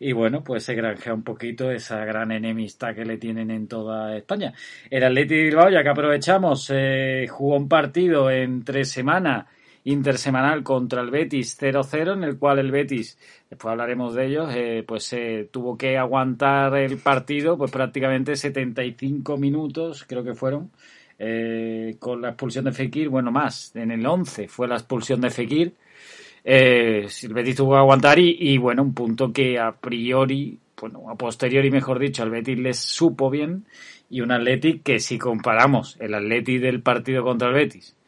Y bueno, pues se granjea un poquito esa gran enemistad que le tienen en toda España. El Atlético de Bilbao, ya que aprovechamos, eh, jugó un partido en tres semanas intersemanal contra el Betis 0-0, en el cual el Betis, después hablaremos de ellos, eh, pues eh, tuvo que aguantar el partido pues prácticamente 75 minutos, creo que fueron, eh, con la expulsión de Fekir, bueno, más, en el 11 fue la expulsión de Fekir. El Betis tuvo que aguantar y, y, bueno, un punto que a priori, bueno, a posteriori, mejor dicho, al Betis les supo bien y un Athletic que si comparamos el Athletic del partido contra el Betis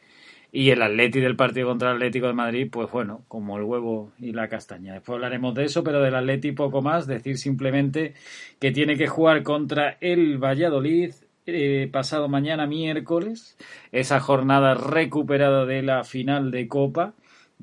y el Atleti del partido contra el Atlético de Madrid, pues bueno, como el huevo y la castaña. Después hablaremos de eso, pero del Atleti poco más. Decir simplemente que tiene que jugar contra el Valladolid eh, pasado mañana miércoles, esa jornada recuperada de la final de Copa.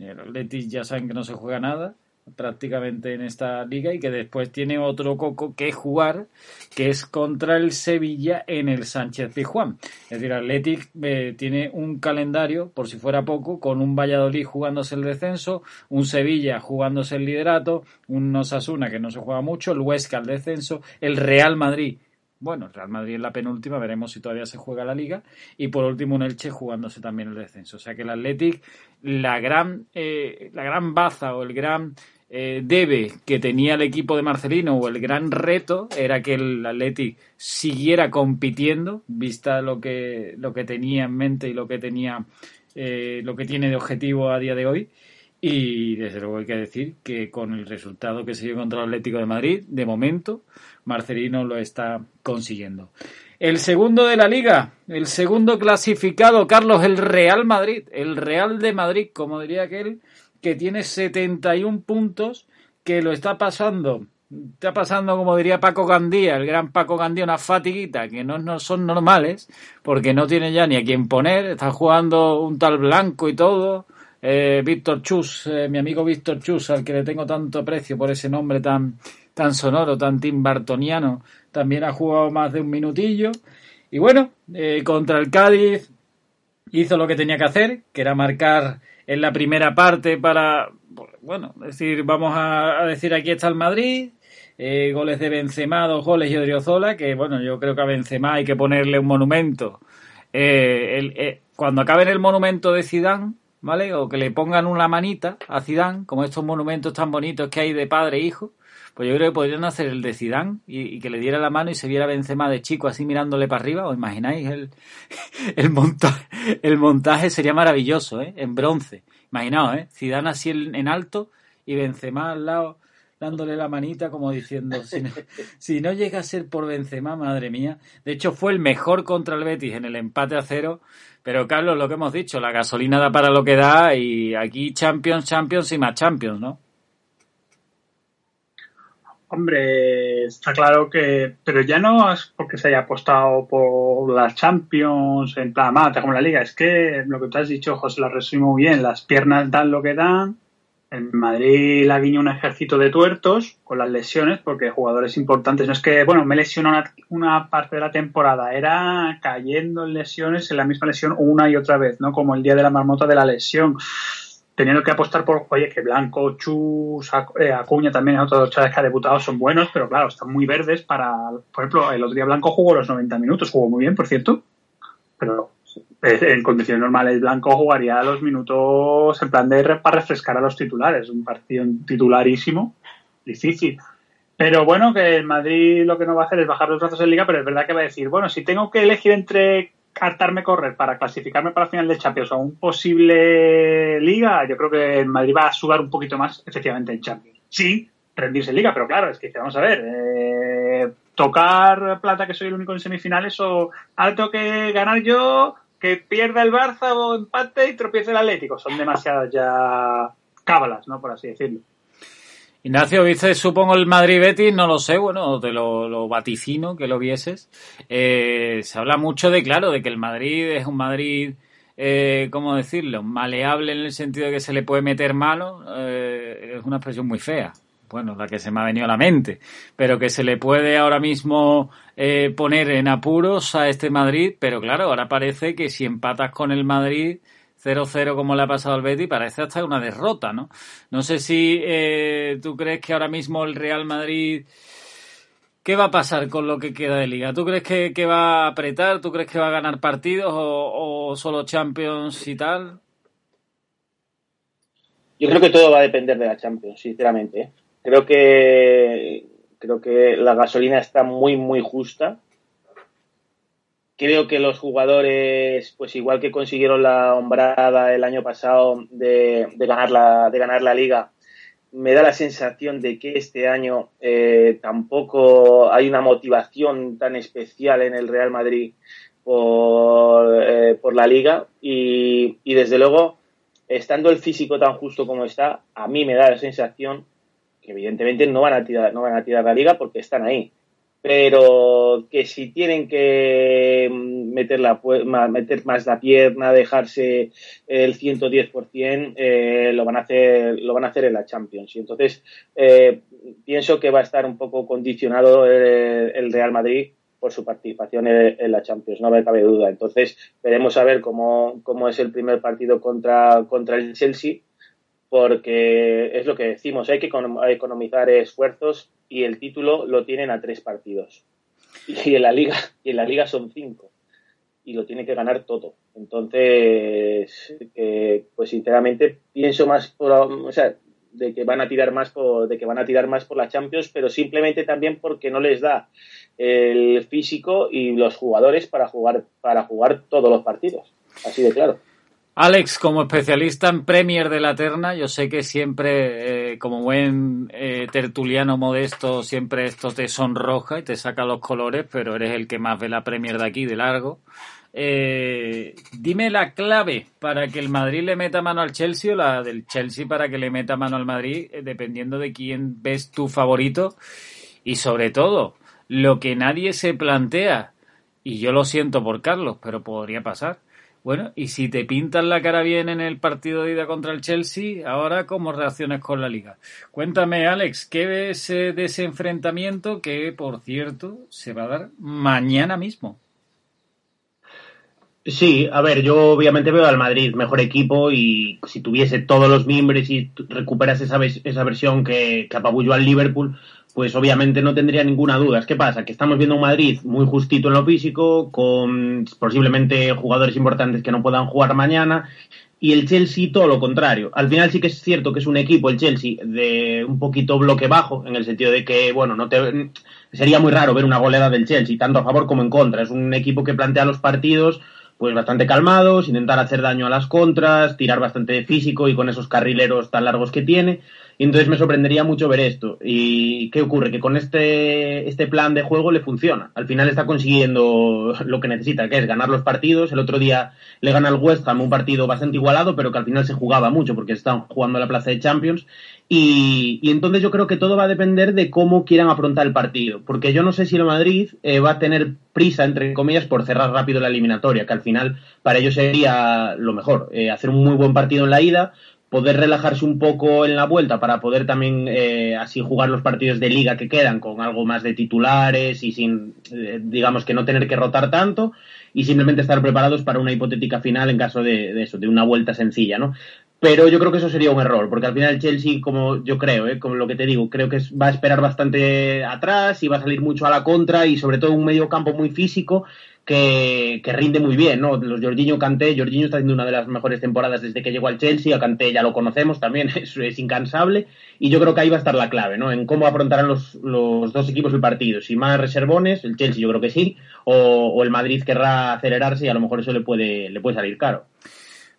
El Atleti ya saben que no se juega nada prácticamente en esta liga y que después tiene otro coco que jugar que es contra el Sevilla en el Sánchez Pizjuán. Es decir, Athletic eh, tiene un calendario, por si fuera poco, con un Valladolid jugándose el descenso, un Sevilla jugándose el liderato, un Osasuna que no se juega mucho, el Huesca el descenso, el Real Madrid bueno, el Real Madrid en la penúltima, veremos si todavía se juega la liga. Y por último un Elche jugándose también el descenso. O sea que el Athletic, la gran, eh, la gran baza o el gran eh, debe que tenía el equipo de Marcelino o el gran reto era que el Athletic siguiera compitiendo, vista lo que, lo que tenía en mente y lo que tenía eh, lo que tiene de objetivo a día de hoy. Y desde luego hay que decir que con el resultado que se dio contra el Atlético de Madrid, de momento, Marcelino lo está consiguiendo. El segundo de la liga, el segundo clasificado, Carlos, el Real Madrid, el Real de Madrid, como diría aquel, que tiene 71 puntos, que lo está pasando, está pasando, como diría Paco Gandía, el gran Paco Gandía, una fatiguita que no, no son normales, porque no tiene ya ni a quién poner, está jugando un tal Blanco y todo. Eh, Víctor Chus, eh, mi amigo Víctor Chus, al que le tengo tanto aprecio por ese nombre tan, tan sonoro, tan timbartoniano, también ha jugado más de un minutillo. Y bueno, eh, contra el Cádiz hizo lo que tenía que hacer, que era marcar en la primera parte para, bueno, decir, vamos a, decir aquí está el Madrid, eh, goles de Benzema, dos goles y Odriozola, que bueno, yo creo que a Benzema hay que ponerle un monumento. Eh, el, eh, cuando acaben el monumento de Zidane, ¿vale? O que le pongan una manita a Zidane, como estos monumentos tan bonitos que hay de padre e hijo, pues yo creo que podrían hacer el de Zidane y, que le diera la mano y se viera Benzema de chico así mirándole para arriba. ¿Os imagináis? El, el, montaje, el montaje sería maravilloso, ¿eh? En bronce. Imaginaos, ¿eh? Zidane así en, alto y Benzema al lado dándole la manita como diciendo, si no, si no llega a ser por Benzema, madre mía. De hecho, fue el mejor contra el Betis en el empate a cero. Pero Carlos, lo que hemos dicho, la gasolina da para lo que da y aquí Champions, Champions y más Champions, ¿no? Hombre, está claro que, pero ya no es porque se haya apostado por las Champions en plan mata como la Liga, es que lo que tú has dicho, José, lo resumo bien, las piernas dan lo que dan, en Madrid la guiña un ejército de tuertos con las lesiones, porque jugadores importantes, no es que, bueno, me lesionó una, una, parte de la temporada, era cayendo en lesiones en la misma lesión una y otra vez, ¿no? Como el día de la marmota de la lesión teniendo que apostar por, oye, que Blanco, Chus, eh, Acuña también es otro chavales que ha debutado, son buenos, pero claro, están muy verdes para, por ejemplo, el otro día Blanco jugó los 90 minutos, jugó muy bien, por cierto, pero en condiciones normales Blanco jugaría los minutos en plan de para refrescar a los titulares, un partido titularísimo, difícil. Pero bueno, que el Madrid lo que no va a hacer es bajar los brazos en liga, pero es verdad que va a decir, bueno, si tengo que elegir entre hartarme correr para clasificarme para la final de Champions o un posible Liga, yo creo que el Madrid va a sudar un poquito más efectivamente en Champions. Sí, rendirse en Liga, pero claro, es que vamos a ver, eh, tocar plata que soy el único en semifinales o alto que ganar yo, que pierda el Barça o empate y tropiece el Atlético. Son demasiadas ya cábalas, ¿no? Por así decirlo. Ignacio, ¿viste, supongo, el Madrid-Betis? No lo sé, bueno, te lo, vaticino que lo vieses. Eh, se habla mucho de, claro, de que el Madrid es un Madrid eh, ¿cómo decirlo? Maleable en el sentido de que se le puede meter mano, eh, es una expresión muy fea. Bueno, la que se me ha venido a la mente, pero que se le puede ahora mismo eh, poner en apuros a este Madrid, pero claro, ahora parece que si empatas con el Madrid 0-0 como le ha pasado al Betty, parece hasta una derrota, ¿no? No sé si eh, tú crees que ahora mismo el Real Madrid ¿Qué va a pasar con lo que queda de liga? ¿Tú crees que, va a apretar? ¿Tú crees que va a ganar partidos o, solo Champions y tal? Yo creo que todo va a depender de la Champions, sinceramente. ¿eh? Creo que creo que la gasolina está muy muy justa. Creo que los jugadores, pues igual que consiguieron la hombrada el año pasado de, de ganar la de ganar la liga, me da la sensación de que este año eh, tampoco hay una motivación tan especial en el Real Madrid por, eh, la liga. Y, desde luego estando el físico tan justo como está a mí me da la sensación que evidentemente no van a tirar no van a tirar la liga porque están ahí pero que si tienen que meter, la, meter más la pierna, dejarse el 110%, eh, lo, van a hacer, lo van a hacer en la Champions. Y entonces eh, pienso que va a estar un poco condicionado el, Real Madrid por su participación en, la Champions, no me cabe duda. Entonces veremos a ver cómo, cómo es el primer partido contra, contra el Chelsea porque es lo que decimos, hay que economizar esfuerzos y el título lo tienen a tres partidos. Y en la liga, y en la liga son cinco. Y lo tiene que ganar todo. Entonces, pues sinceramente pienso más por, o sea, de que van a tirar más por, de que van a tirar más por la Champions, pero simplemente también porque no les da el físico y los jugadores para jugar, para jugar todos los partidos. Así de claro. Alex, como especialista en Premier de la Terna, yo sé que siempre, eh, como buen eh, tertuliano modesto, siempre esto te sonroja y te saca los colores, pero eres el que más ve la Premier de aquí, de largo. Eh, dime la clave para que el Madrid le meta mano al Chelsea o la del Chelsea para que le meta mano al Madrid, dependiendo de quién ves tu favorito. Y sobre todo, lo que nadie se plantea, y yo lo siento por Carlos, pero podría pasar bueno, y si te pintan la cara bien en el partido de ida contra el Chelsea, ahora cómo reaccionas con la liga. Cuéntame, Alex, ¿qué ves eh, de ese enfrentamiento que, por cierto, se va a dar mañana mismo? Sí, a ver, yo obviamente veo al Madrid mejor equipo y si tuviese todos los miembros y recuperas esa, esa versión que, que apabulló al Liverpool, pues obviamente no tendría ninguna duda. ¿Qué pasa? Que estamos viendo un Madrid muy justito en lo físico, con posiblemente jugadores importantes que no puedan jugar mañana, y el Chelsea todo lo contrario. Al final sí que es cierto que es un equipo, el Chelsea, de un poquito bloque bajo, en el sentido de que, bueno, no te, sería muy raro ver una goleada del Chelsea, tanto a favor como en contra. Es un equipo que plantea los partidos pues bastante calmados, intentar hacer daño a las contras, tirar bastante físico y con esos carrileros tan largos que tiene. Y entonces me sorprendería mucho ver esto. ¿Y qué ocurre? Que con este, este plan de juego le funciona. Al final está consiguiendo lo que necesita, que es ganar los partidos. El otro día le gana al West Ham un partido bastante igualado, pero que al final se jugaba mucho porque están jugando a la plaza de Champions. Y, y, entonces yo creo que todo va a depender de cómo quieran afrontar el partido. Porque yo no sé si el Madrid eh, va a tener prisa, entre comillas, por cerrar rápido la eliminatoria, que al final para ellos sería lo mejor. Eh, hacer un muy buen partido en la ida, poder relajarse un poco en la vuelta para poder también eh, así jugar los partidos de liga que quedan con algo más de titulares y sin, eh, digamos que no tener que rotar tanto y simplemente estar preparados para una hipotética final en caso de, eso, de una vuelta sencilla, ¿no? Pero yo creo que eso sería un error, porque al final el Chelsea, como yo creo, ¿eh? como lo que te digo, creo que va a esperar bastante atrás y va a salir mucho a la contra y sobre todo un medio campo muy físico que, rinde muy bien, ¿no? Los Jorginho Canté, Jorginho está haciendo una de las mejores temporadas desde que llegó al Chelsea, a Canté ya lo conocemos también, es, incansable, y yo creo que ahí va a estar la clave, ¿no? En cómo afrontarán los, los dos equipos el partido, si más reservones, el Chelsea yo creo que sí, o, el Madrid querrá acelerarse y a lo mejor eso le puede, le puede salir caro.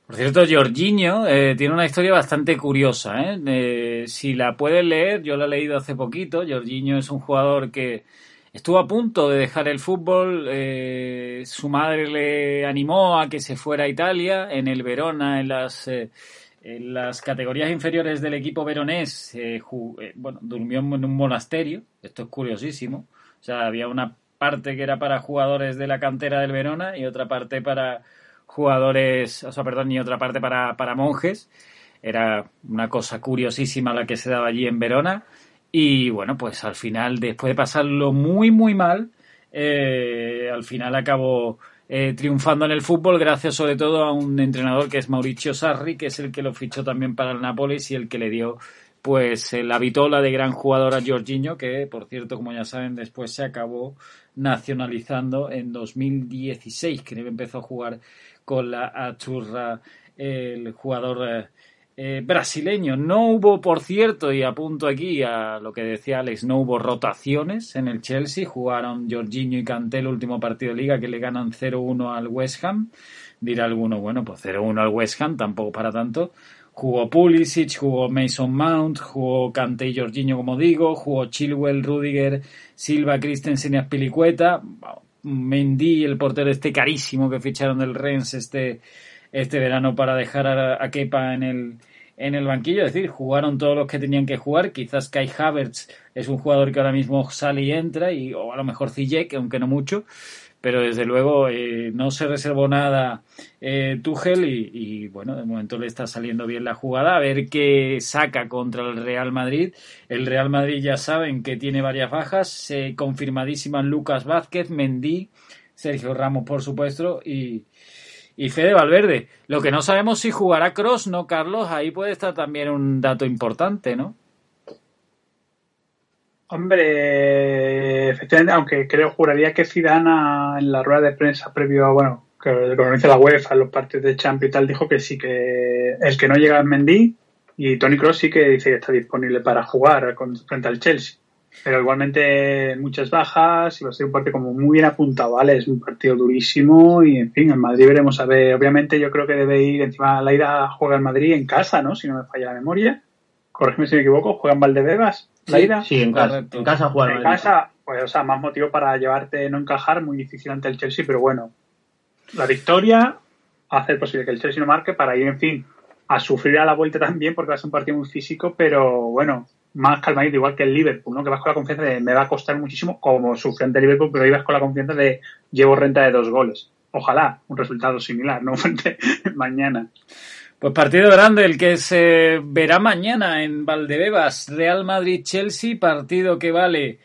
Por cierto, Jorginho eh, tiene una historia bastante curiosa. ¿eh? ¿eh? si la puedes leer, yo la he leído hace poquito. Jorginho es un jugador que Estuvo a punto de dejar el fútbol, eh, su madre le animó a que se fuera a Italia, en el Verona, en las, eh, en las categorías inferiores del equipo veronés, eh, bueno, durmió en un monasterio, esto es curiosísimo, o sea, había una parte que era para jugadores de la cantera del Verona y otra parte para jugadores, o sea, perdón, ni otra parte para, para monjes. Era una cosa curiosísima la que se daba allí en Verona. Y bueno, pues al final, después de pasarlo muy, muy mal, eh, al final acabó eh, triunfando en el fútbol gracias sobre todo a un entrenador que es Mauricio Sarri, que es el que lo fichó también para el Nápoles y el que le dio pues la vitola de gran jugador a Jorginho, que por cierto, como ya saben, después se acabó nacionalizando en 2016, que empezó a jugar con la Achurra el jugador eh, brasileño. No hubo, por cierto, y apunto aquí a lo que decía Alex, no hubo rotaciones en el Chelsea. Jugaron Jorginho y Kanté el último partido de liga que le ganan 0-1 al West Ham. Dirá alguno, bueno, pues 0-1 al West Ham, tampoco para tanto. Jugó Pulisic, jugó Mason Mount, jugó Kanté y Jorginho, como digo, jugó Chilwell, Rudiger, Silva, Christensen y Aspilicueta. Mendy, el portero este carísimo que ficharon del Rennes este, este verano para dejar a, a Kepa en el, en el banquillo, es decir, jugaron todos los que tenían que jugar. Quizás Kai Havertz es un jugador que ahora mismo sale y entra, y, o a lo mejor Ziyech, aunque no mucho, pero desde luego eh, no se reservó nada eh, Tuchel y, y, bueno, de momento le está saliendo bien la jugada. A ver qué saca contra el Real Madrid. El Real Madrid ya saben que tiene varias bajas, eh, confirmadísimas Lucas Vázquez, Mendy, Sergio Ramos, por supuesto, y y Fede Valverde. Lo que no sabemos si jugará Cross, ¿no, Carlos? Ahí puede estar también un dato importante, ¿no? Hombre, efectivamente, aunque creo, juraría que Zidane en la rueda de prensa previo a, bueno, que organiza la UEFA, los partidos de Champions y tal, dijo que sí que el que no llega es Mendy y Tony Cross sí que dice que está disponible para jugar frente al Chelsea pero igualmente muchas bajas y va a ser un partido como muy bien apuntado, ¿vale? Es un partido durísimo y, en fin, en Madrid veremos a ver. Obviamente yo creo que debe ir encima la ida juega el Madrid en casa, ¿no? Si no me falla la memoria. Corrígeme si me equivoco, juega en Valdebebas, la ida. Sí, en casa, en casa juega En casa, pues, o sea, más motivo para llevarte, no encajar, muy difícil ante el Chelsea, pero bueno, la victoria hace posible que el Chelsea no marque para ir, en fin, a sufrir a la vuelta también, porque va a ser un partido muy físico, pero bueno, más calmadito, igual que el Liverpool, ¿no? Que vas con la confianza de me va a costar muchísimo, como su frente Liverpool, pero ibas con la confianza de llevo renta de dos goles. Ojalá un resultado similar, ¿no? mañana. Pues partido grande el que se verá mañana en Valdebebas, Real Madrid-Chelsea, partido que vale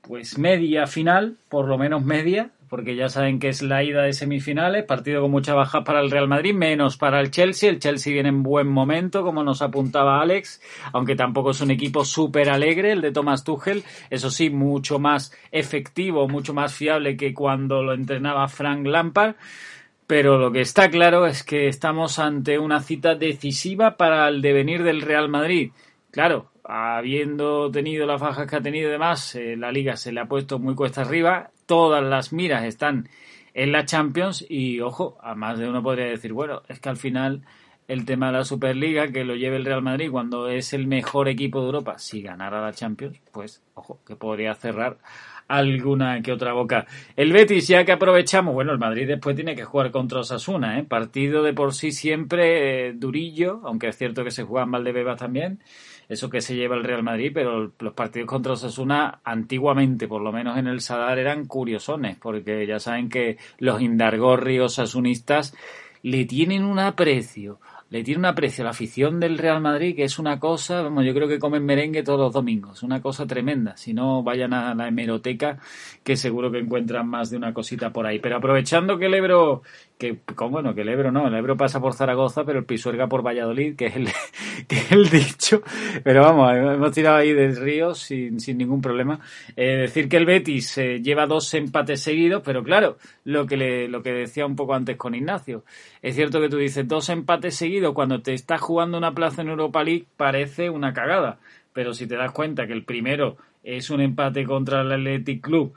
pues media final, por lo menos media, porque ya saben que es la ida de semifinales, partido con mucha baja para el Real Madrid, menos para el Chelsea. El Chelsea viene en buen momento, como nos apuntaba Alex, aunque tampoco es un equipo súper alegre, el de Thomas Tuchel, eso sí, mucho más efectivo, mucho más fiable que cuando lo entrenaba Frank Lampard. Pero lo que está claro es que estamos ante una cita decisiva para el devenir del Real Madrid. Claro, habiendo tenido las bajas que ha tenido y demás, eh, la liga se le ha puesto muy cuesta arriba todas las miras están en la Champions y ojo, a más de uno podría decir, bueno, es que al final el tema de la Superliga, que lo lleve el Real Madrid cuando es el mejor equipo de Europa, si ganara la Champions, pues ojo, que podría cerrar alguna que otra boca. El Betis, ya que aprovechamos, bueno, el Madrid después tiene que jugar contra Osasuna, ¿eh? partido de por sí siempre eh, durillo, aunque es cierto que se juega en Valdebebas también eso que se lleva el Real Madrid, pero los partidos contra Osasuna antiguamente, por lo menos en el Sadar, eran curiosones, porque ya saben que los indargorri osasunistas le tienen un aprecio le tiene un aprecio a la afición del Real Madrid que es una cosa, vamos, yo creo que comen merengue todos los domingos, una cosa tremenda. Si no, vayan a la hemeroteca, que seguro que encuentran más de una cosita por ahí. Pero aprovechando que el Ebro, que, bueno, que el Ebro no, el Ebro pasa por Zaragoza, pero el Pisuerga por Valladolid, que es el, que es el dicho. Pero vamos, hemos tirado ahí del río sin, sin ningún problema. Eh, decir que el Betis eh, lleva dos empates seguidos, pero claro, lo que, le, lo que decía un poco antes con Ignacio. Es cierto que tú dices dos empates seguidos cuando te estás jugando una plaza en Europa League parece una cagada. Pero si te das cuenta que el primero es un empate contra el Athletic Club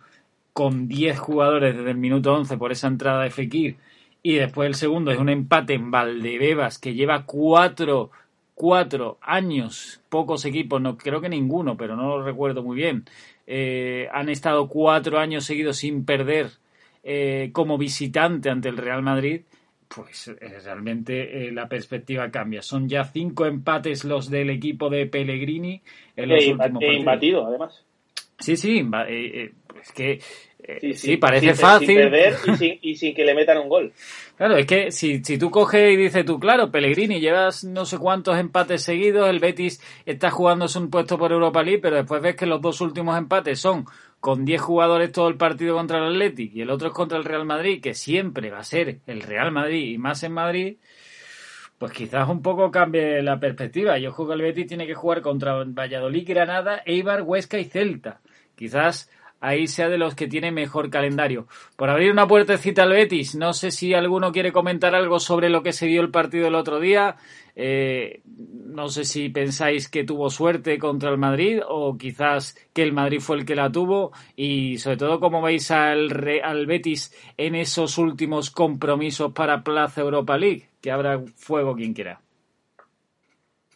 con 10 jugadores desde el minuto 11 por esa entrada de Fekir y después el segundo es un empate en Valdebebas que lleva cuatro, cuatro años, pocos equipos, no creo que ninguno, pero no lo recuerdo muy bien, eh, han estado cuatro años seguidos sin perder eh, como visitante ante el Real Madrid pues eh, realmente eh, la perspectiva cambia. Son ya cinco empates los del equipo de Pellegrini en los últimos partidos. además. Sí, sí, es que sí, parece fácil. Sin perder y sin, que le metan un gol. Claro, es que si, si tú coges y dices tú, claro, Pellegrini, llevas no sé cuántos empates seguidos, el Betis está jugándose un puesto por Europa League, pero después ves que los dos últimos empates son con 10 jugadores todo el partido contra el Athletic y el otro es contra el Real Madrid, que siempre va a ser el Real Madrid y más en Madrid, pues quizás un poco cambie la perspectiva. Yo juego el Betis tiene que jugar contra Valladolid, Granada, Eibar, Huesca y Celta. Quizás ahí sea de los que tiene mejor calendario. Por abrir una puertecita al Betis, no sé si alguno quiere comentar algo sobre lo que se dio el partido el otro día. Eh, no sé si pensáis que tuvo suerte contra el Madrid o quizás que el Madrid fue el que la tuvo y sobre todo cómo veis al, al Betis en esos últimos compromisos para Plaza Europa League, que habrá fuego quien quiera.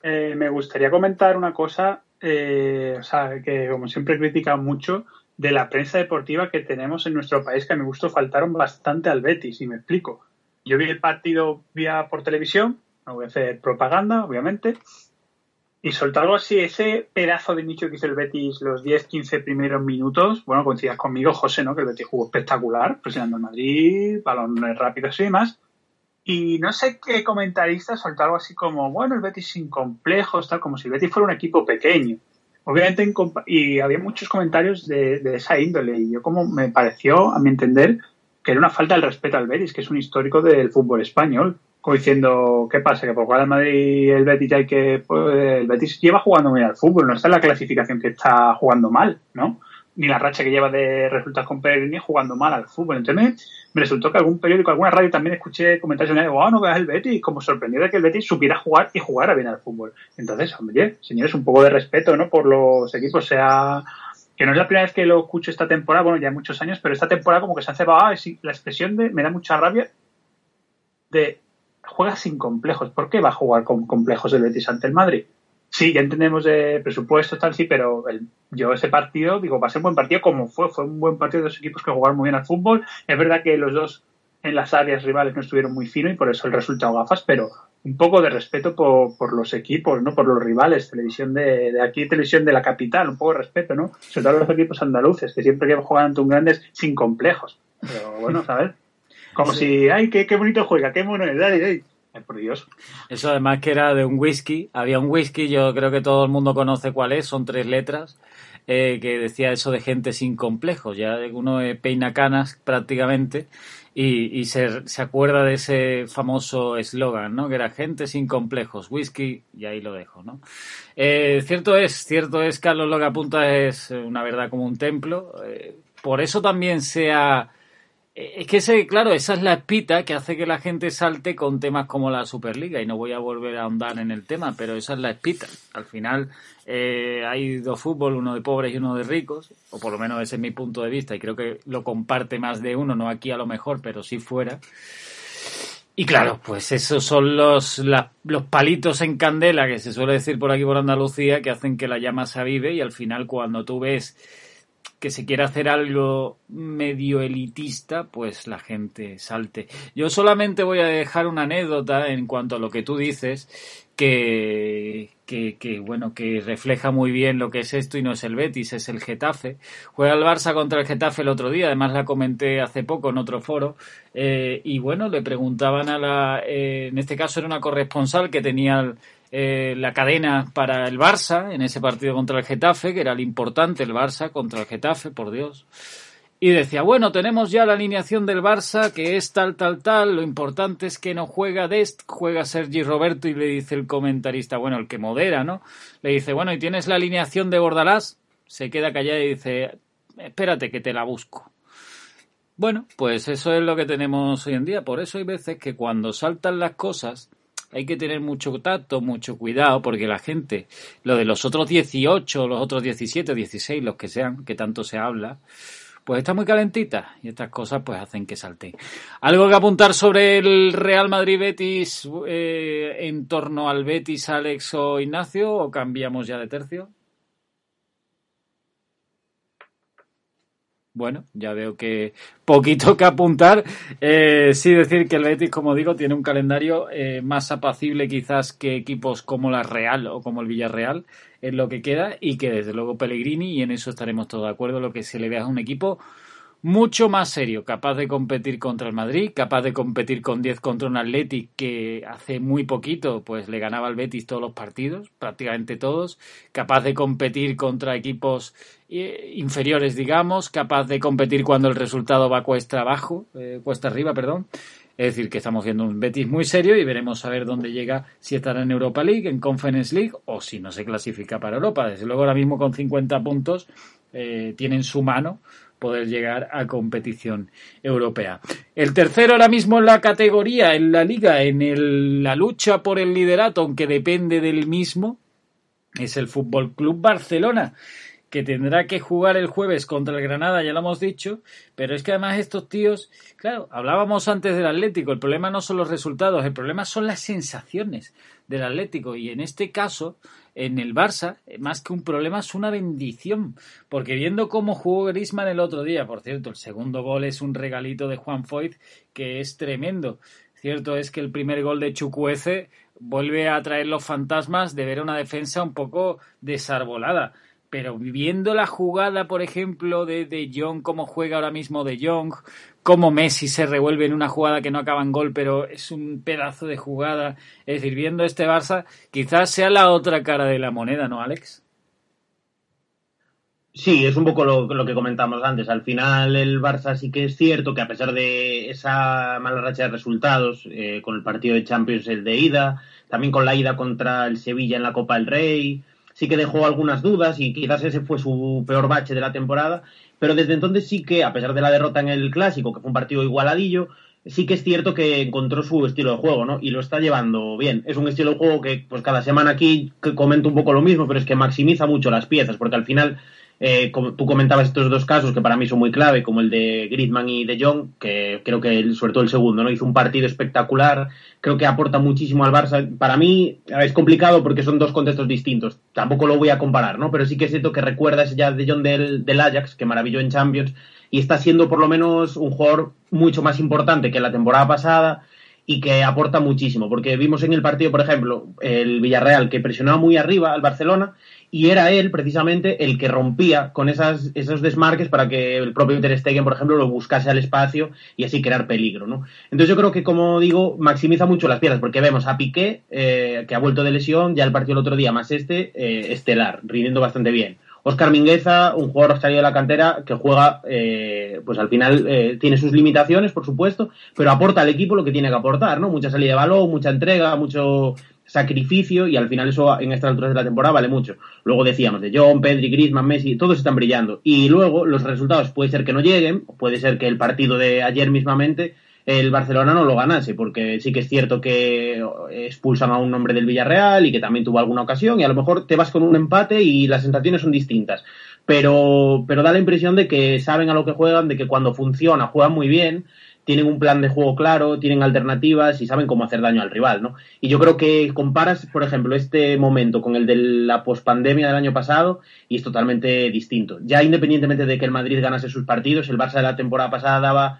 Eh, me gustaría comentar una cosa, eh, o sea, que como siempre critican mucho, de la prensa deportiva que tenemos en nuestro país, que a mi gusto faltaron bastante al Betis, y me explico. Yo vi el partido vía por televisión, no voy a hacer propaganda, obviamente, y soltó algo así, ese pedazo de nicho que hizo el Betis los 10-15 primeros minutos, bueno, coincidas conmigo, José, ¿no? Que el Betis jugó espectacular, presionando el Madrid, balones rápidos y demás. Y no sé qué comentarista soltó algo así como, bueno, el Betis sin complejos, tal, como si el Betis fuera un equipo pequeño. Obviamente, y había muchos comentarios de, esa índole, y yo como me pareció, a mi entender, que era una falta de respeto al Betis, que es un histórico del fútbol español, como diciendo, ¿qué pasa? Que por jugar al Madrid el Betis hay que, pues, el Betis lleva jugando bien al fútbol, no está en la clasificación que está jugando mal, ¿no? Ni la racha que lleva de resultados con Pellegrini jugando mal al fútbol. Entonces me, resultó que algún periódico, alguna radio también escuché comentarios de, wow, no veas el Betis, como sorprendido de que el Betis supiera jugar y jugara bien al fútbol. Entonces, hombre, señores, un poco de respeto, ¿no? Por los equipos, sea que no es la primera vez que lo escucho esta temporada, bueno, ya hay muchos años, pero esta temporada como que se hace, ah, la expresión de, me da mucha rabia de juega sin complejos. ¿Por qué va a jugar con complejos el Betis ante el Madrid? Sí, ya entendemos de presupuesto, tal, sí, pero yo ese partido, digo, va a ser un buen partido como fue. Fue un buen partido de dos equipos que jugaron muy bien al fútbol. Es verdad que los dos en las áreas rivales no estuvieron muy fino y por eso el resultado gafas, pero un poco de respeto por, por los equipos, ¿no? Por los rivales, televisión de, de, aquí, televisión de la capital, un poco de respeto, ¿no? Sobre todo los equipos andaluces, que siempre que jugar ante un grandes sin complejos. Pero bueno, ¿sabes? Como si, ay, qué, qué bonito juega, qué bueno es, dale, dale. Por Dios. Eso además que era de un whisky. Había un whisky, yo creo que todo el mundo conoce cuál es, son tres letras, eh, que decía eso de gente sin complejos. Ya uno peina canas prácticamente y, y se, se, acuerda de ese famoso eslogan, ¿no? Que era gente sin complejos, whisky, y ahí lo dejo, ¿no? Eh, cierto es, cierto es, Carlos, lo que apunta es una verdad como un templo. Eh, por eso también se ha eh, es que ese, claro, esa es la espita que hace que la gente salte con temas como la Superliga y no voy a volver a ahondar en el tema, pero esa es la espita. Al final eh, hay dos fútbol, uno de pobres y uno de ricos, o por lo menos ese es mi punto de vista y creo que lo comparte más de uno, no aquí a lo mejor, pero sí fuera. Y claro, pues esos son los, los palitos en candela que se suele decir por aquí por Andalucía que hacen que la llama se avive y al final cuando tú ves que se quiera hacer algo medio elitista, pues la gente salte. Yo solamente voy a dejar una anécdota en cuanto a lo que tú dices, que, que, bueno, que refleja muy bien lo que es esto y no es el Betis, es el Getafe. Juega el Barça contra el Getafe el otro día, además la comenté hace poco en otro foro, eh, y bueno, le preguntaban a la, eh, en este caso era una corresponsal que tenía eh, la cadena para el Barça en ese partido contra el Getafe, que era el importante el Barça contra el Getafe, por Dios. Y decía, bueno, tenemos ya la alineación del Barça, que es tal, tal, tal, lo importante es que no juega Dest, juega Sergi Roberto y le dice el comentarista, bueno, el que modera, ¿no? Le dice, bueno, ¿y tienes la alineación de Bordalás? Se queda callado y dice, espérate que te la busco. Bueno, pues eso es lo que tenemos hoy en día, por eso hay veces que cuando saltan las cosas, hay que tener mucho tacto, mucho cuidado, porque la gente, lo de los otros 18, los otros 17, 16, los que sean, que tanto se habla, pues está muy calentita y estas cosas pues hacen que salte. ¿Algo que apuntar sobre el Real Madrid Betis eh, en torno al Betis, Alex o Ignacio o cambiamos ya de tercio? Bueno, ya veo que poquito que apuntar. Eh, sí decir que el Betis, como digo, tiene un calendario eh, más apacible quizás que equipos como la Real o como el Villarreal en lo que queda y que desde luego Pellegrini, y en eso estaremos todos de acuerdo, lo que se le ve a un equipo mucho más serio, capaz de competir contra el Madrid, capaz de competir con 10 contra un Athletic que hace muy poquito pues le ganaba al Betis todos los partidos, prácticamente todos, capaz de competir contra equipos eh, inferiores, digamos, capaz de competir cuando el resultado va cuesta abajo, eh, cuesta arriba, perdón. Es decir, que estamos viendo un Betis muy serio y veremos a ver dónde llega, si estará en Europa League, en Conference League o si no se clasifica para Europa. Desde luego ahora mismo con 50 puntos eh, su mano poder llegar a competición europea. El tercero ahora mismo en la categoría, en la liga, en la lucha por el liderato, aunque depende del mismo, es el Fútbol Club Barcelona que tendrá que jugar el jueves contra el Granada, ya lo hemos dicho, pero es que además estos tíos, claro, hablábamos antes del Atlético, el problema no son los resultados, el problema son las sensaciones del Atlético y en este caso en el Barça, eh, más que un problema, es una bendición. Porque viendo cómo jugó Griezmann el otro día, por cierto, el segundo gol es un regalito de Juan Foyt que es tremendo. Cierto es que el primer gol de Chucuece vuelve a traer los fantasmas de ver una defensa un poco desarbolada. Pero viendo la jugada, por ejemplo, de De Jong, cómo juega ahora mismo De Jong, cómo Messi se revuelve en una jugada que no acaba en gol, pero es un pedazo de jugada. Es decir, viendo este Barça, quizás sea la otra cara de la moneda, ¿no, Alex? Sí, es un poco lo, que comentamos antes. Al final el Barça sí que es cierto que a pesar de esa mala racha de resultados, eh, con el partido de Champions el de ida, también con la ida contra el Sevilla en la Copa del Rey, sí que dejó algunas dudas y quizás ese fue su peor bache de la temporada pero desde entonces sí que, a pesar de la derrota en el clásico, que fue un partido igualadillo, sí que es cierto que encontró su estilo de juego, ¿no? Y lo está llevando bien. Es un estilo de juego que, pues cada semana aquí comento un poco lo mismo, pero es que maximiza mucho las piezas, porque al final eh, como tú comentabas estos dos casos que para mí son muy clave, como el de Griezmann y de Jong, que creo que sobre todo el segundo, ¿no? Hizo un partido espectacular, creo que aporta muchísimo al Barça. Para mí es complicado porque son dos contextos distintos, tampoco lo voy a comparar, ¿no? Pero sí que es cierto que recuerdas ya de Jong del, del Ajax, que maravilló en Champions, y está siendo por lo menos un jugador mucho más importante que la temporada pasada y que aporta muchísimo, porque vimos en el partido, por ejemplo, el Villarreal que presionaba muy arriba al Barcelona y era él precisamente el que rompía con esas, esos desmarques para que el propio Ter Stegen, por ejemplo, lo buscase al espacio y así crear peligro, ¿no? Entonces yo creo que, como digo, maximiza mucho las piezas, porque vemos a Piqué, eh, que ha vuelto de lesión, ya el partido el otro día, más este, eh, estelar, rindiendo bastante bien. Oscar Mingueza, un jugador salido de la cantera que juega, eh, pues al final tiene sus limitaciones, por supuesto, pero aporta al equipo lo que tiene que aportar, ¿no? Mucha salida de balón, mucha entrega, mucho sacrificio y al final eso en estas alturas de la temporada vale mucho. Luego decíamos de John, Pedri, Griezmann, Messi, todos están brillando. Y luego los resultados puede ser que no lleguen, puede ser que el partido de ayer mismamente el Barcelona no lo ganase, porque sí que es cierto que expulsan a un hombre del Villarreal y que también tuvo alguna ocasión y a lo mejor te vas con un empate y las sensaciones son distintas. Pero, pero da la impresión de que saben a lo que juegan, de que cuando funciona juegan muy bien tienen un plan de juego claro, tienen alternativas y saben cómo hacer daño al rival, ¿no? Y yo creo que comparas, por ejemplo, este momento con el de la pospandemia del año pasado y es totalmente distinto. Ya independientemente de que el Madrid ganase sus partidos, el Barça de la temporada pasada daba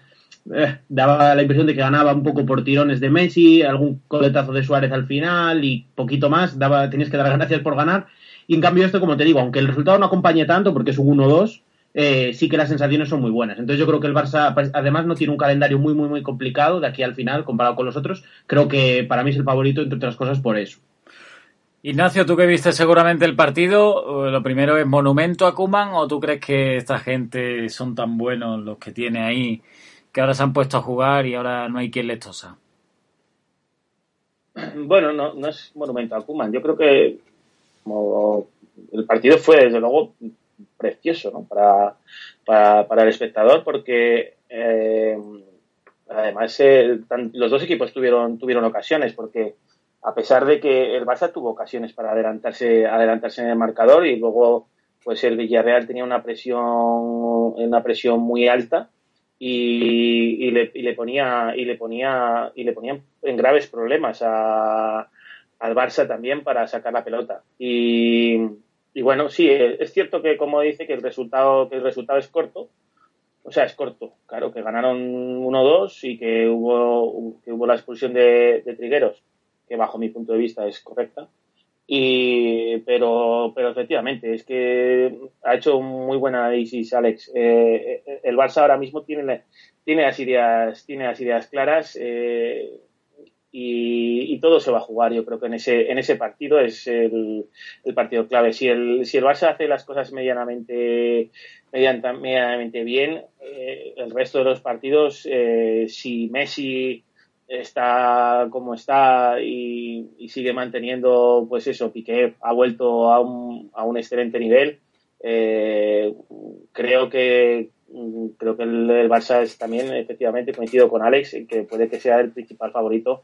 eh, daba la impresión de que ganaba un poco por tirones de Messi, algún coletazo de Suárez al final y poquito más, daba tenías que dar gracias por ganar. Y en cambio esto, como te digo, aunque el resultado no acompañe tanto porque es un 1-2, eh, sí que las sensaciones son muy buenas. Entonces yo creo que el Barça, pues, además, no tiene un calendario muy, muy, muy complicado de aquí al final comparado con los otros. Creo que para mí es el favorito, entre otras cosas, por eso. Ignacio, tú que viste seguramente el partido, eh, lo primero es monumento a Kuman o tú crees que esta gente son tan buenos los que tiene ahí que ahora se han puesto a jugar y ahora no hay quien les tosa? Bueno, no, no es monumento a Kuman. Yo creo que como el partido fue desde luego precioso ¿no? para, para, el espectador porque eh, además eh, los dos equipos tuvieron, tuvieron ocasiones porque a pesar de que el Barça tuvo ocasiones para adelantarse, adelantarse en el marcador y luego pues el Villarreal tenía una presión, una presión muy alta y, le, y, le, ponía y le ponía y le ponían en graves problemas a, al Barça también para sacar la pelota y, y bueno, sí, eh, es cierto que como dice que el resultado, que el resultado es corto, o sea, es corto, claro, que ganaron 1-2 y que hubo, que hubo la expulsión de, Trigueros, que bajo mi punto de vista es correcta. Y, pero, pero efectivamente, es que ha hecho muy buen análisis Alex. Eh, eh, el Barça ahora mismo tiene, tiene, las, ideas, tiene las ideas claras. Eh, y, todo se va a jugar. Yo creo que en ese, en ese partido es el, partido clave. Si el, si el Barça hace las cosas medianamente, medianamente bien, eh, el resto de los partidos, eh, si Messi está como está y, sigue manteniendo, pues eso, Piqué ha vuelto a un, a un excelente nivel. Eh, creo que, creo que el, Barça es también, efectivamente, coincido con Alex, que puede que sea el principal favorito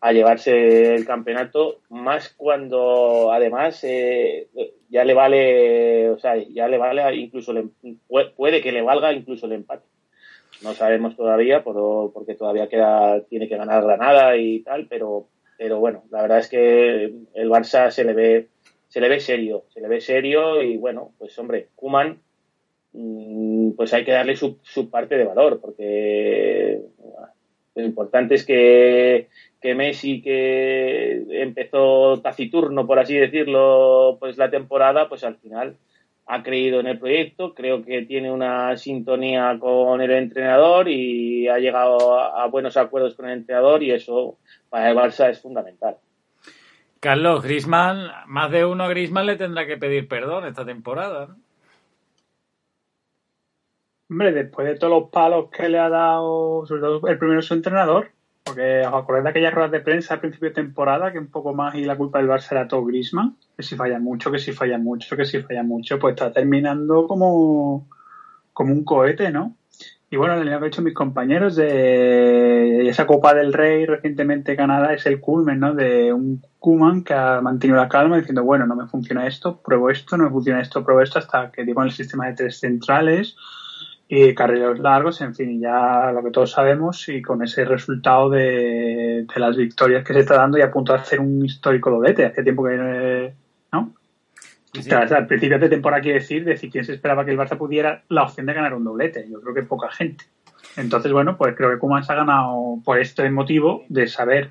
a llevarse el campeonato, más cuando además eh, ya le vale, o sea, ya le vale incluso, puede que le valga incluso el empate. No sabemos todavía, porque todavía queda, tiene que ganar Granada y tal, pero, pero bueno, la verdad es que el Barça se le ve, se le ve serio, se le ve serio y bueno, pues hombre, Kuman Mm, pues hay que darle su, parte de valor, porque lo importante es que, que Messi, que empezó taciturno, por así decirlo, pues la temporada, pues al final ha creído en el proyecto, creo que tiene una sintonía con el entrenador y ha llegado a, buenos acuerdos con el entrenador y eso para el Barça es fundamental. Carlos, Grisman, más de uno a Grisman le tendrá que pedir perdón esta temporada. ¿no? Hombre, después de todos los palos que le ha dado, sobre todo el primero su entrenador, porque os acordáis de aquellas ruedas de prensa al principio de temporada, que un poco más y la culpa del Barça era todo Grisma, que si falla mucho, que si falla mucho, que si falla mucho, pues está terminando como, como un cohete, ¿no? Y bueno, que han hecho mis compañeros de esa Copa del Rey recientemente Canadá es el culmen, ¿no? De un Kuman que ha mantenido la calma diciendo, bueno, no me funciona esto, pruebo esto, no me funciona esto, pruebo esto, hasta que digo en el sistema de tres centrales, y carreras largos, en fin, ya lo que todos sabemos y con ese resultado de, las victorias que se está dando y a punto de hacer un histórico doblete. Hace tiempo que, ¿no? al principio de temporada quiere decir, decir quién se esperaba que el Barça pudiera la opción de ganar un doblete. Yo creo que poca gente. Entonces, bueno, pues creo que Kuman se ha ganado por este motivo de saber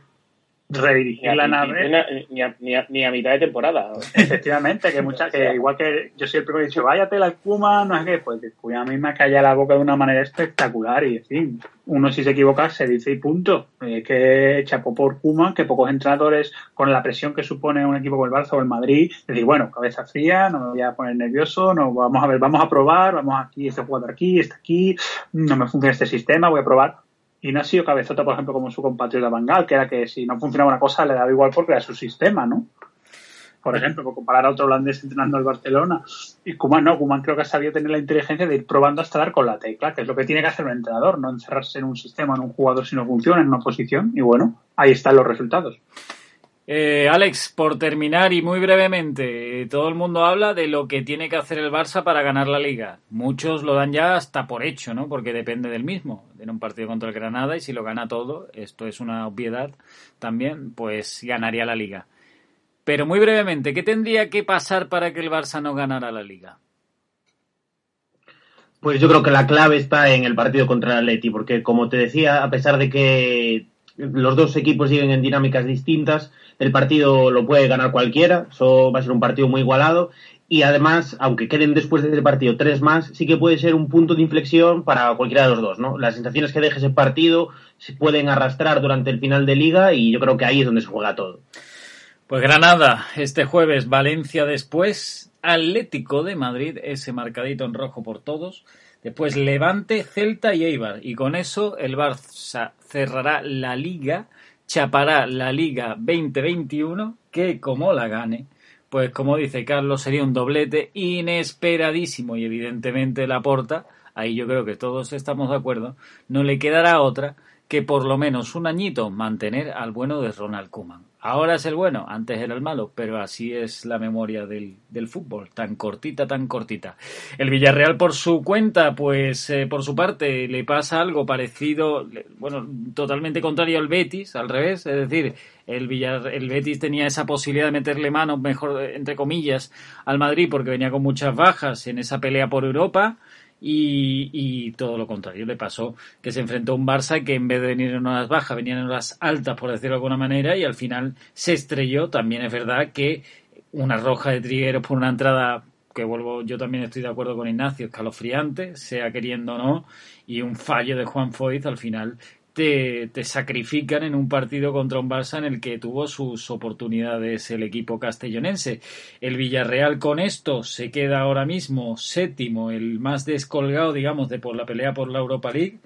redirigir la nave. Ni a, ni, a, mitad de temporada. Efectivamente, que mucha, que igual que yo siempre he dicho, váyate la Kuma, no pues después a mí me calla la boca de una manera espectacular y en fin, uno si se equivoca se dice y punto. Es que chapó por Kuma, que pocos entrenadores, con la presión que supone un equipo como el Barça o el Madrid, decir, bueno, cabeza fría, no me voy a poner nervioso, no vamos a ver, vamos a probar, vamos aquí, este jugador aquí, este aquí, no me funciona este sistema, voy a probar y no ha sido cabezota, por ejemplo, como su compatriota Bangal, que era que si no funcionaba una cosa le daba igual porque era su sistema, ¿no? Por ejemplo, por comparar a otro holandés entrenando al Barcelona. Y Kuman no, Kuman creo que ha sabido tener la inteligencia de ir probando hasta dar con la tecla, que es lo que tiene que hacer un entrenador, no encerrarse en un sistema, en un jugador si no funciona, en una posición. Y bueno, ahí están los resultados. Eh, Alex, por terminar y muy brevemente, todo el mundo habla de lo que tiene que hacer el Barça para ganar la liga. Muchos lo dan ya hasta por hecho, ¿no? Porque depende del mismo. Tiene un partido contra el Granada y si lo gana todo, esto es una obviedad también, pues ganaría la liga. Pero muy brevemente, ¿qué tendría que pasar para que el Barça no ganara la liga? Pues yo creo que la clave está en el partido contra el Atleti, porque como te decía, a pesar de que los dos equipos siguen en dinámicas distintas, el partido lo puede ganar cualquiera, eso va a ser un partido muy igualado y además, aunque queden después de ese partido tres más, sí que puede ser un punto de inflexión para cualquiera de los dos, ¿no? Las sensaciones que deje ese partido se pueden arrastrar durante el final de liga y yo creo que ahí es donde se juega todo. Pues Granada, este jueves, Valencia después, Atlético de Madrid, ese marcadito en rojo por todos. Después Levante, Celta y Eibar. Y con eso el Barça cerrará la liga chapará la Liga 2021, que como la gane, pues como dice Carlos, sería un doblete inesperadísimo y evidentemente la porta, ahí yo creo que todos estamos de acuerdo, no le quedará otra que por lo menos un añito mantener al bueno de Ronald Koeman. Ahora es el bueno, antes era el malo, pero así es la memoria del, fútbol, tan cortita, tan cortita. El Villarreal por su cuenta, pues eh, por su parte le pasa algo parecido, bueno, totalmente contrario al Betis, al revés, es decir, el, Villar, el Betis tenía esa posibilidad de meterle mano, mejor entre comillas, al Madrid porque venía con muchas bajas en esa pelea por Europa y, todo lo contrario. Le pasó que se enfrentó a un Barça que en vez de venir en horas bajas venían en horas altas por decirlo de alguna manera y al final se estrelló. También es verdad que una roja de Trigueros por una entrada que vuelvo, yo también estoy de acuerdo con Ignacio, escalofriante, sea queriendo o no, y un fallo de Juan Foyt al final te, sacrifican en un partido contra un Barça en el que tuvo sus oportunidades el equipo castellonense. El Villarreal con esto se queda ahora mismo séptimo, el más descolgado, digamos, de por la pelea por la Europa League,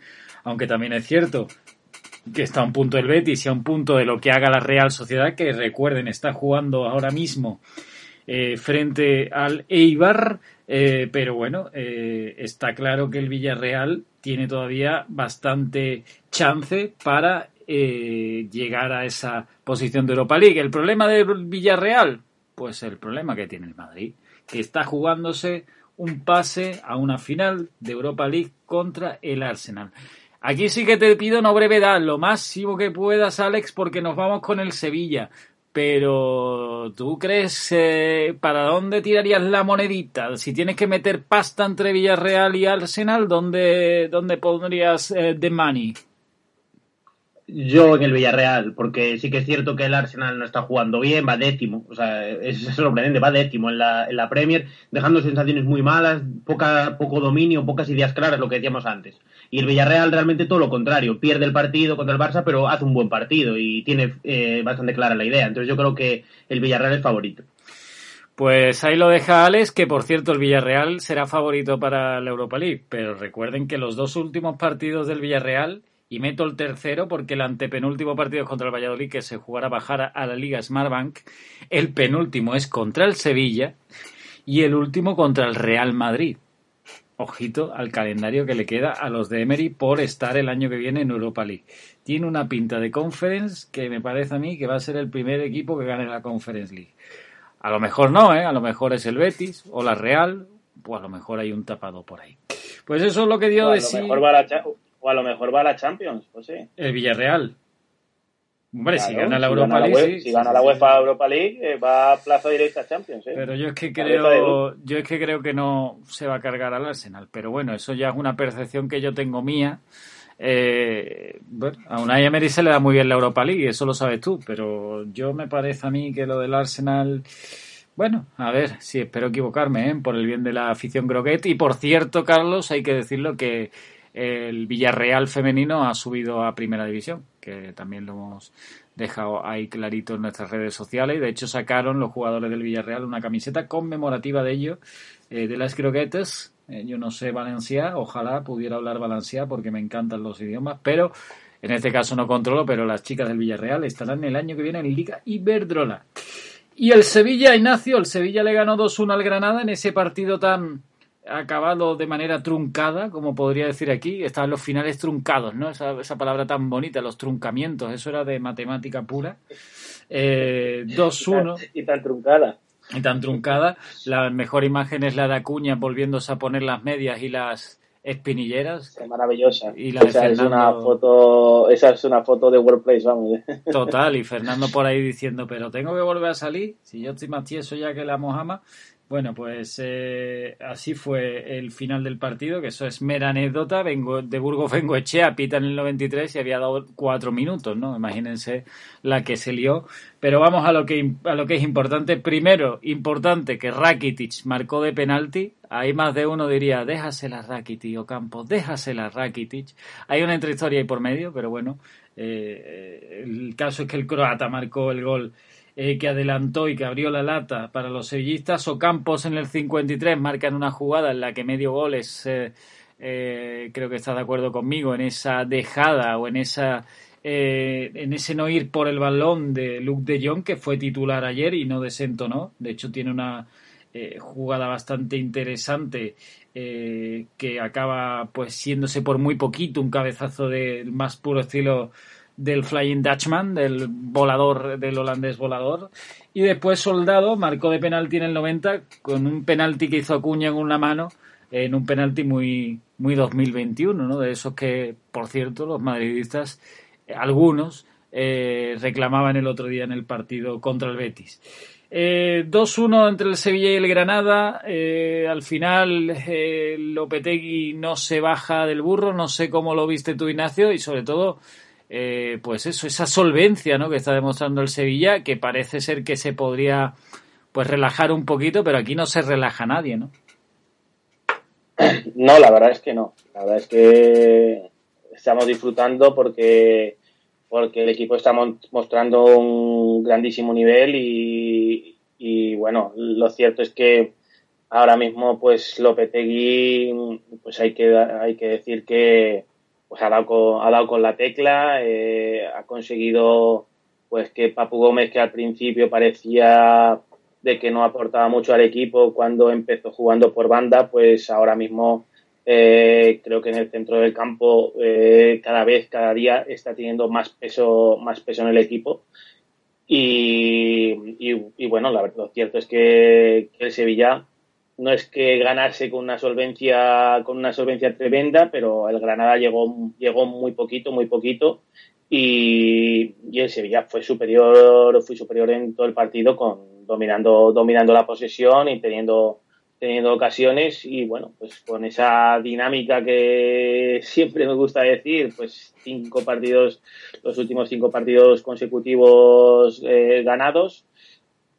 aunque también es cierto que está a un punto el Betis y a un punto de lo que haga la Real Sociedad, que recuerden, está jugando ahora mismo eh, frente al Eibar, eh, pero bueno, eh, está claro que el Villarreal tiene todavía bastante chance para llegar a esa posición de Europa League. ¿El problema del Villarreal? Pues el problema que tiene el Madrid, que está jugándose un pase a una final de Europa League contra el Arsenal. Aquí sí que te pido no brevedad, lo máximo que puedas, Alex, porque nos vamos con el Sevilla. Pero, ¿tú crees eh, para dónde tirarías la monedita? Si tienes que meter pasta entre Villarreal y Arsenal, ¿dónde, dónde pondrías eh, the money? Yo en el Villarreal, porque sí que es cierto que el Arsenal no está jugando bien, va décimo, o sea, es sorprendente, va décimo en la, en la Premier, dejando sensaciones muy malas, poca, poco dominio, pocas ideas claras, lo que decíamos antes. Y el Villarreal realmente todo lo contrario, pierde el partido contra el Barça, pero hace un buen partido y tiene eh, bastante clara la idea. Entonces yo creo que el Villarreal es favorito. Pues ahí lo deja Alex, que por cierto el Villarreal será favorito para la Europa League, pero recuerden que los dos últimos partidos del Villarreal y meto el tercero porque el antepenúltimo partido es contra el Valladolid que se jugará bajar a la Liga Smartbank, el penúltimo es contra el Sevilla y el último contra el Real Madrid. Ojito al calendario que le queda a los de Emery por estar el año que viene en Europa League. Tiene una pinta de conference que me parece a mí que va a ser el primer equipo que gane la Conference League. A lo mejor no, ¿eh? A lo mejor es el Betis o la Real, o a lo mejor hay un tapado por ahí. Pues eso es lo que dio de sí. O a lo mejor va a la Champions, pues sí. El Villarreal. Hombre, si gana la Europa League. si gana la UEFA Europa League, eh, va a plazo directo a Champions. ¿eh? Pero yo es que creo, yo es que creo que no se va a cargar al Arsenal. Pero bueno, eso ya es una percepción que yo tengo mía. Eh, bueno, a Unai Emery se le da muy bien la Europa League, eso lo sabes tú. Pero yo me parece a mí que lo del Arsenal. Bueno, a ver, sí, espero equivocarme, ¿eh? por el bien de la afición Groguet. Y por cierto, Carlos, hay que decirlo que el Villarreal femenino ha subido a primera división, que también lo hemos dejado ahí clarito en nuestras redes sociales. De hecho, sacaron los jugadores del Villarreal una camiseta conmemorativa de ello, eh, de las croquetas. Eh, yo no sé valenciá, ojalá pudiera hablar valenciá porque me encantan los idiomas, pero en este caso no controlo, pero las chicas del Villarreal estarán el año que viene en Liga Iberdrola. Y el Sevilla, Ignacio, el Sevilla le ganó 2-1 al Granada en ese partido tan acabado de manera truncada, como podría decir aquí, estaban los finales truncados, ¿no? Esa, esa palabra tan bonita, los truncamientos, eso era de matemática pura. Eh, 2-1. Y tan truncada. Y tan truncada. La mejor imagen es la de Acuña volviéndose a poner las medias y las espinilleras. Es maravillosa. Y la esa es una foto, esa es una foto de Workplace, vamos. Total, y Fernando por ahí diciendo, pero tengo que volver a salir, si yo estoy más tieso ya que la Mojama, bueno, pues eh, así fue el final del partido, que eso es mera anécdota. Vengo de Burgos Echea, pita en el 93 y había dado cuatro minutos, ¿no? Imagínense la que se lió. Pero vamos a lo que, a lo que es importante. Primero, importante que Rakitic marcó de penalti. Hay más de uno diría, déjasela Rakitic o Campos, déjasela Rakitic. Hay una historia ahí por medio, pero bueno, eh, el caso es que el croata marcó el gol eh, que adelantó y que abrió la lata para los sevillistas. Ocampos en el 53 marcan una jugada en la que medio gol es, eh, eh, creo que está de acuerdo conmigo, en esa dejada o en esa en ese no ir por el balón de Luke de Jong, que fue titular ayer y no desentonó. De hecho, tiene una jugada bastante interesante que acaba pues siéndose por muy poquito un cabezazo del más puro estilo del Flying Dutchman, del volador, del holandés volador. Y después Soldado marcó de penalti en el 90 con un penalti que hizo Acuña en una mano, en un penalti muy, muy 2021, ¿no? De esos que, por cierto, los madridistas, algunos, eh, reclamaban el otro día en el partido contra el Betis. Eh, 2-1 entre el Sevilla y el Granada. Eh, al final, eh, Lopetegui no se baja del burro. No sé cómo lo viste tú, Ignacio, y sobre todo, eh, pues eso, esa solvencia ¿no? que está demostrando el Sevilla, que parece ser que se podría pues relajar un poquito, pero aquí no se relaja nadie, ¿no? No, la verdad es que no. La verdad es que estamos disfrutando porque porque el equipo está mostrando un grandísimo nivel y, bueno, lo cierto es que ahora mismo pues Lopetegui pues hay que hay que decir que pues ha dado con, ha dado con la tecla, eh, ha conseguido pues que Papu Gómez que al principio parecía de que no aportaba mucho al equipo cuando empezó jugando por banda, pues ahora mismo eh, creo que en el centro del campo eh, cada vez, cada día está teniendo más peso, más peso en el equipo. Y, y, bueno, lo cierto es que, el Sevilla no es que ganase con una solvencia, con una solvencia tremenda, pero el Granada llegó, llegó muy poquito, muy poquito. Y, y el Sevilla fue superior, fue superior en todo el partido con dominando, dominando la posesión y teniendo teniendo ocasiones y bueno, pues con esa dinámica que siempre me gusta decir, pues cinco partidos, los últimos cinco partidos consecutivos eh, ganados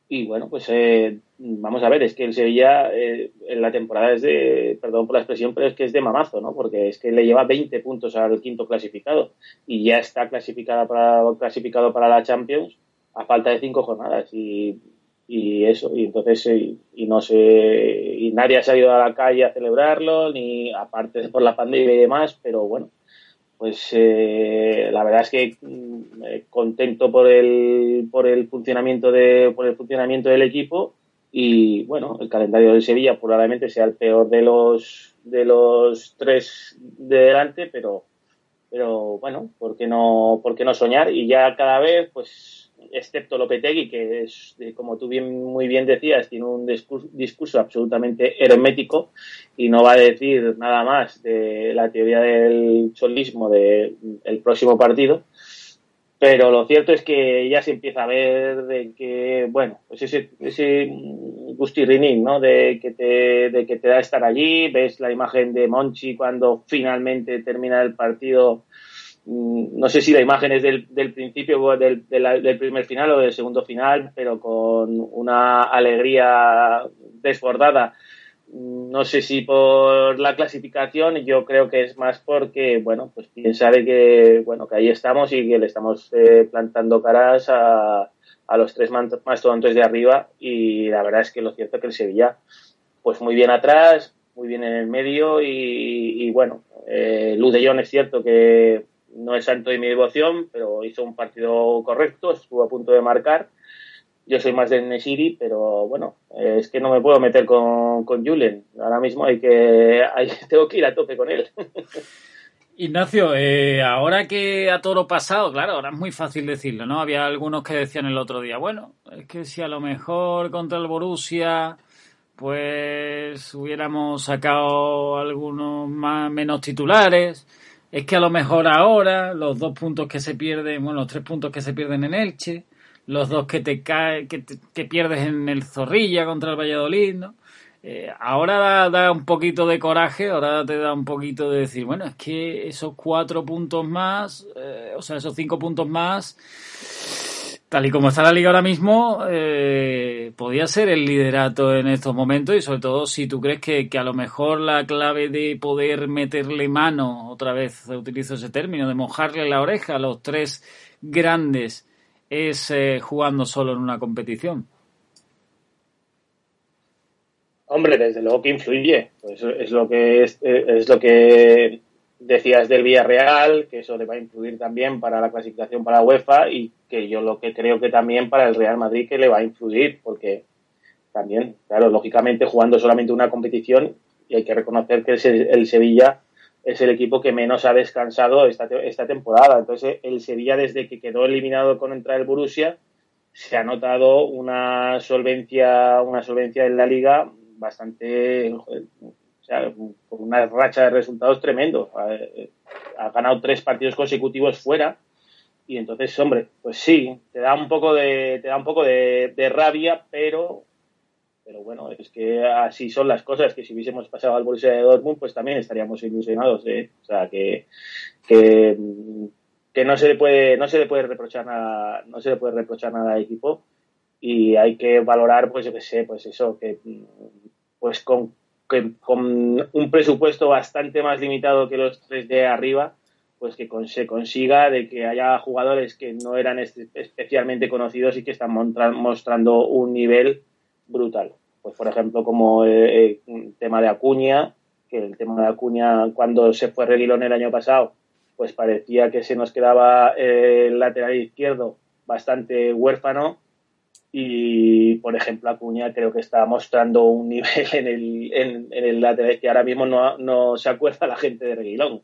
y bueno, pues eh, vamos a ver, es que el Sevilla eh, en la temporada es de, perdón por la expresión, pero es que es de mamazo, ¿no? Porque es que le lleva 20 puntos al quinto clasificado y ya está clasificada para, clasificado para la Champions a falta de cinco jornadas y y eso y entonces eh, y no sé y nadie ha salido a la calle a celebrarlo ni aparte por la pandemia y demás pero bueno pues eh, la verdad es que mm, eh, contento por el por el funcionamiento de por el funcionamiento del equipo y bueno el calendario de Sevilla probablemente sea el peor de los de los tres de delante pero pero bueno por qué no por qué no soñar y ya cada vez pues excepto Lopetegui, que es, como tú bien, muy bien decías, tiene un discurso, absolutamente hermético y no va a decir nada más de la teoría del solismo del próximo partido. Pero lo cierto es que ya se empieza a ver de que, bueno, pues ese, ese gustirrinín, ¿no? De que, te, de que te da estar allí, ves la imagen de Monchi cuando finalmente termina el partido Mm, no sé si la imagen es del, del principio del, del, primer final o del segundo final, pero con una alegría desbordada. No sé si por la clasificación, yo creo que es más porque, bueno, pues piensa de que, bueno, que ahí estamos y que le estamos eh, plantando caras a, a los tres mastodontes de arriba y la verdad es que lo cierto es que el Sevilla, pues muy bien atrás, muy bien en el medio y, bueno, eh, Luz de Jong es cierto que no es santo de mi devoción, pero hizo un partido correcto, estuvo a punto de marcar. Yo soy más de Nesiri, pero bueno, es que no me puedo meter con, con Julen. Ahora mismo hay que, tengo que ir a tope con él. Ignacio, eh, ahora que a todo pasado, claro, ahora es muy fácil decirlo, ¿no? Había algunos que decían el otro día, bueno, es que si a lo mejor contra el Borussia, pues hubiéramos sacado algunos más menos titulares, es que a lo mejor ahora los dos puntos que se pierden, bueno, los tres puntos que se pierden en Elche, los dos que te cae, que, que pierdes en el Zorrilla contra el Valladolid, ¿no? Eh, ahora da, un poquito de coraje, ahora te da un poquito de decir, bueno, es que esos cuatro puntos más, eh, o sea, esos cinco puntos más, tal y como está la liga ahora mismo, eh, podía ser el liderato en estos momentos y sobre todo si tú crees que, a lo mejor la clave de poder meterle mano, otra vez utilizo ese término, de mojarle la oreja a los tres grandes es eh, jugando solo en una competición. Hombre, desde luego que influye. Pues es lo que es, es lo que Decías del Villarreal, que eso le va a influir también para la clasificación para la UEFA y que yo lo que creo que también para el Real Madrid que le va a influir, porque también, claro, lógicamente jugando solamente una competición y hay que reconocer que el Sevilla es el equipo que menos ha descansado esta, esta temporada. Entonces, el Sevilla, desde que quedó eliminado con entrar el Borussia, se ha notado una solvencia, una solvencia en la liga bastante, sea, con una racha de resultados tremendo. Ha, ganado tres partidos consecutivos fuera Y entonces, hombre, pues sí, te da un poco de, te da un poco de, rabia, pero, pero bueno, es que así son las cosas, que si hubiésemos pasado al Borussia de Dortmund, pues también estaríamos ilusionados, ¿eh? O sea, que, que, que no se le puede, no se le puede reprochar nada, no se le puede reprochar nada al equipo y hay que valorar, pues yo qué sé, pues eso, que pues con, con un presupuesto bastante más limitado que los tres de arriba, pues que se consiga de que haya jugadores que no eran especialmente conocidos y que están mostrando un nivel brutal. Pues por ejemplo, como el, tema de Acuña, que el tema de Acuña cuando se fue Reguilón el año pasado, pues parecía que se nos quedaba el lateral izquierdo bastante huérfano y por ejemplo Acuña creo que está mostrando un nivel en el, en, el lateral que ahora mismo no, no se acuerda la gente de Reguilón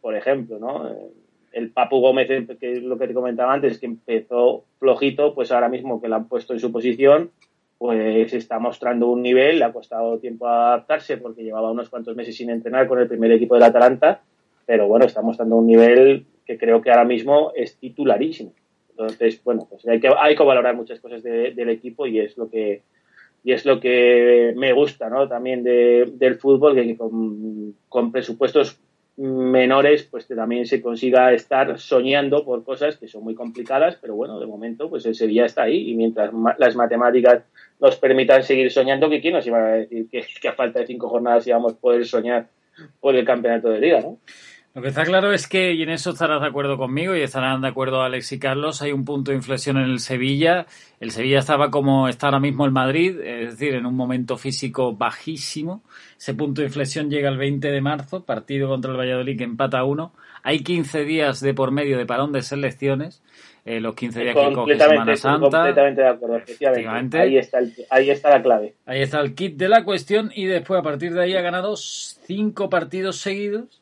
por ejemplo, ¿no? El Papu Gómez, que es lo que te comentaba antes, que empezó flojito, pues ahora mismo que lo han puesto en su posición, pues está mostrando un nivel, le ha costado tiempo adaptarse porque llevaba unos cuantos meses sin entrenar con el primer equipo del Atalanta, pero bueno, está mostrando un nivel que creo que ahora mismo es titularísimo. Entonces, bueno, pues hay que, hay que valorar muchas cosas del equipo y es lo que y es lo que me gusta, ¿no? También del fútbol, que con, con presupuestos menores, pues que también se consiga estar soñando por cosas que son muy complicadas, pero bueno, de momento, pues el Sevilla está ahí y mientras las matemáticas nos permitan seguir soñando, que quién nos iba a decir que, que a falta de cinco jornadas íbamos a poder soñar por el campeonato de liga, ¿no? Lo que está claro es que, y en eso estarás de acuerdo conmigo y estarán de acuerdo Alex y Carlos, hay un punto de inflexión en el Sevilla. El Sevilla estaba como está ahora mismo el Madrid, es decir, en un momento físico bajísimo. Ese punto de inflexión llega el 20 de marzo, partido contra el Valladolid que empata a uno. Hay 15 días de por medio de parón de selecciones. Eh, los 15 días que coge Semana Santa. Completamente de acuerdo, efectivamente. Ahí está, ahí está la clave. Ahí está el kit de la cuestión y después a partir de ahí ha ganado cinco partidos seguidos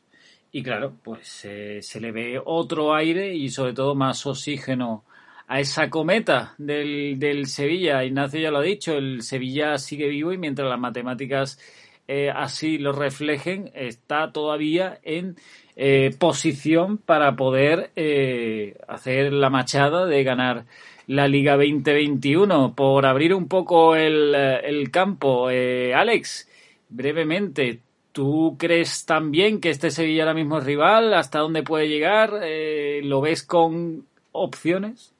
y claro, pues eh, se le ve otro aire y sobre todo más oxígeno a esa cometa del, del, Sevilla. Ignacio ya lo ha dicho, el Sevilla sigue vivo y mientras las matemáticas eh, así lo reflejen, está todavía en eh, posición para poder hacer la machada de ganar la Liga 2021. Por abrir un poco el, el campo, Alex, brevemente, ¿Tú crees también que este Sevilla ahora mismo es rival? ¿Hasta dónde puede llegar? Eh, ¿Lo ves con opciones?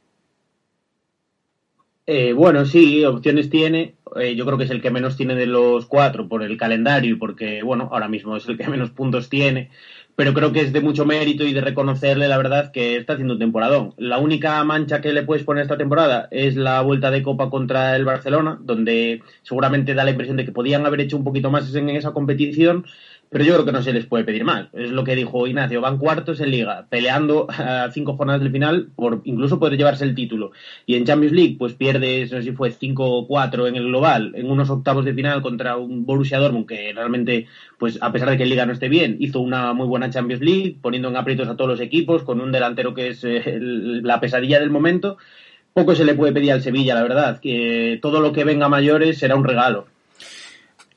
Eh, bueno, sí, opciones tiene. Eh, yo creo que es el que menos tiene de los cuatro por el calendario y porque, bueno, ahora mismo es el que menos puntos tiene pero creo que es de mucho mérito y de reconocerle la verdad que está haciendo un temporadón. La única mancha que le puedes poner esta temporada es la vuelta de Copa contra el Barcelona, donde seguramente da la impresión de que podían haber hecho un poquito más en esa competición pero yo creo que no se les puede pedir más. Es lo que dijo Ignacio, van cuartos en liga, peleando a cinco jornadas del final por incluso poder llevarse el título. Y en Champions League, pues pierdes, no sé si fue 5-4 en el global, en unos octavos de final contra un Borussia Dortmund que realmente, pues a pesar de que en liga no esté bien, hizo una muy buena Champions League, poniendo en aprietos a todos los equipos, con un delantero que es eh, la pesadilla del momento. Poco se le puede pedir al Sevilla, la verdad, que todo lo que venga a mayores será un regalo.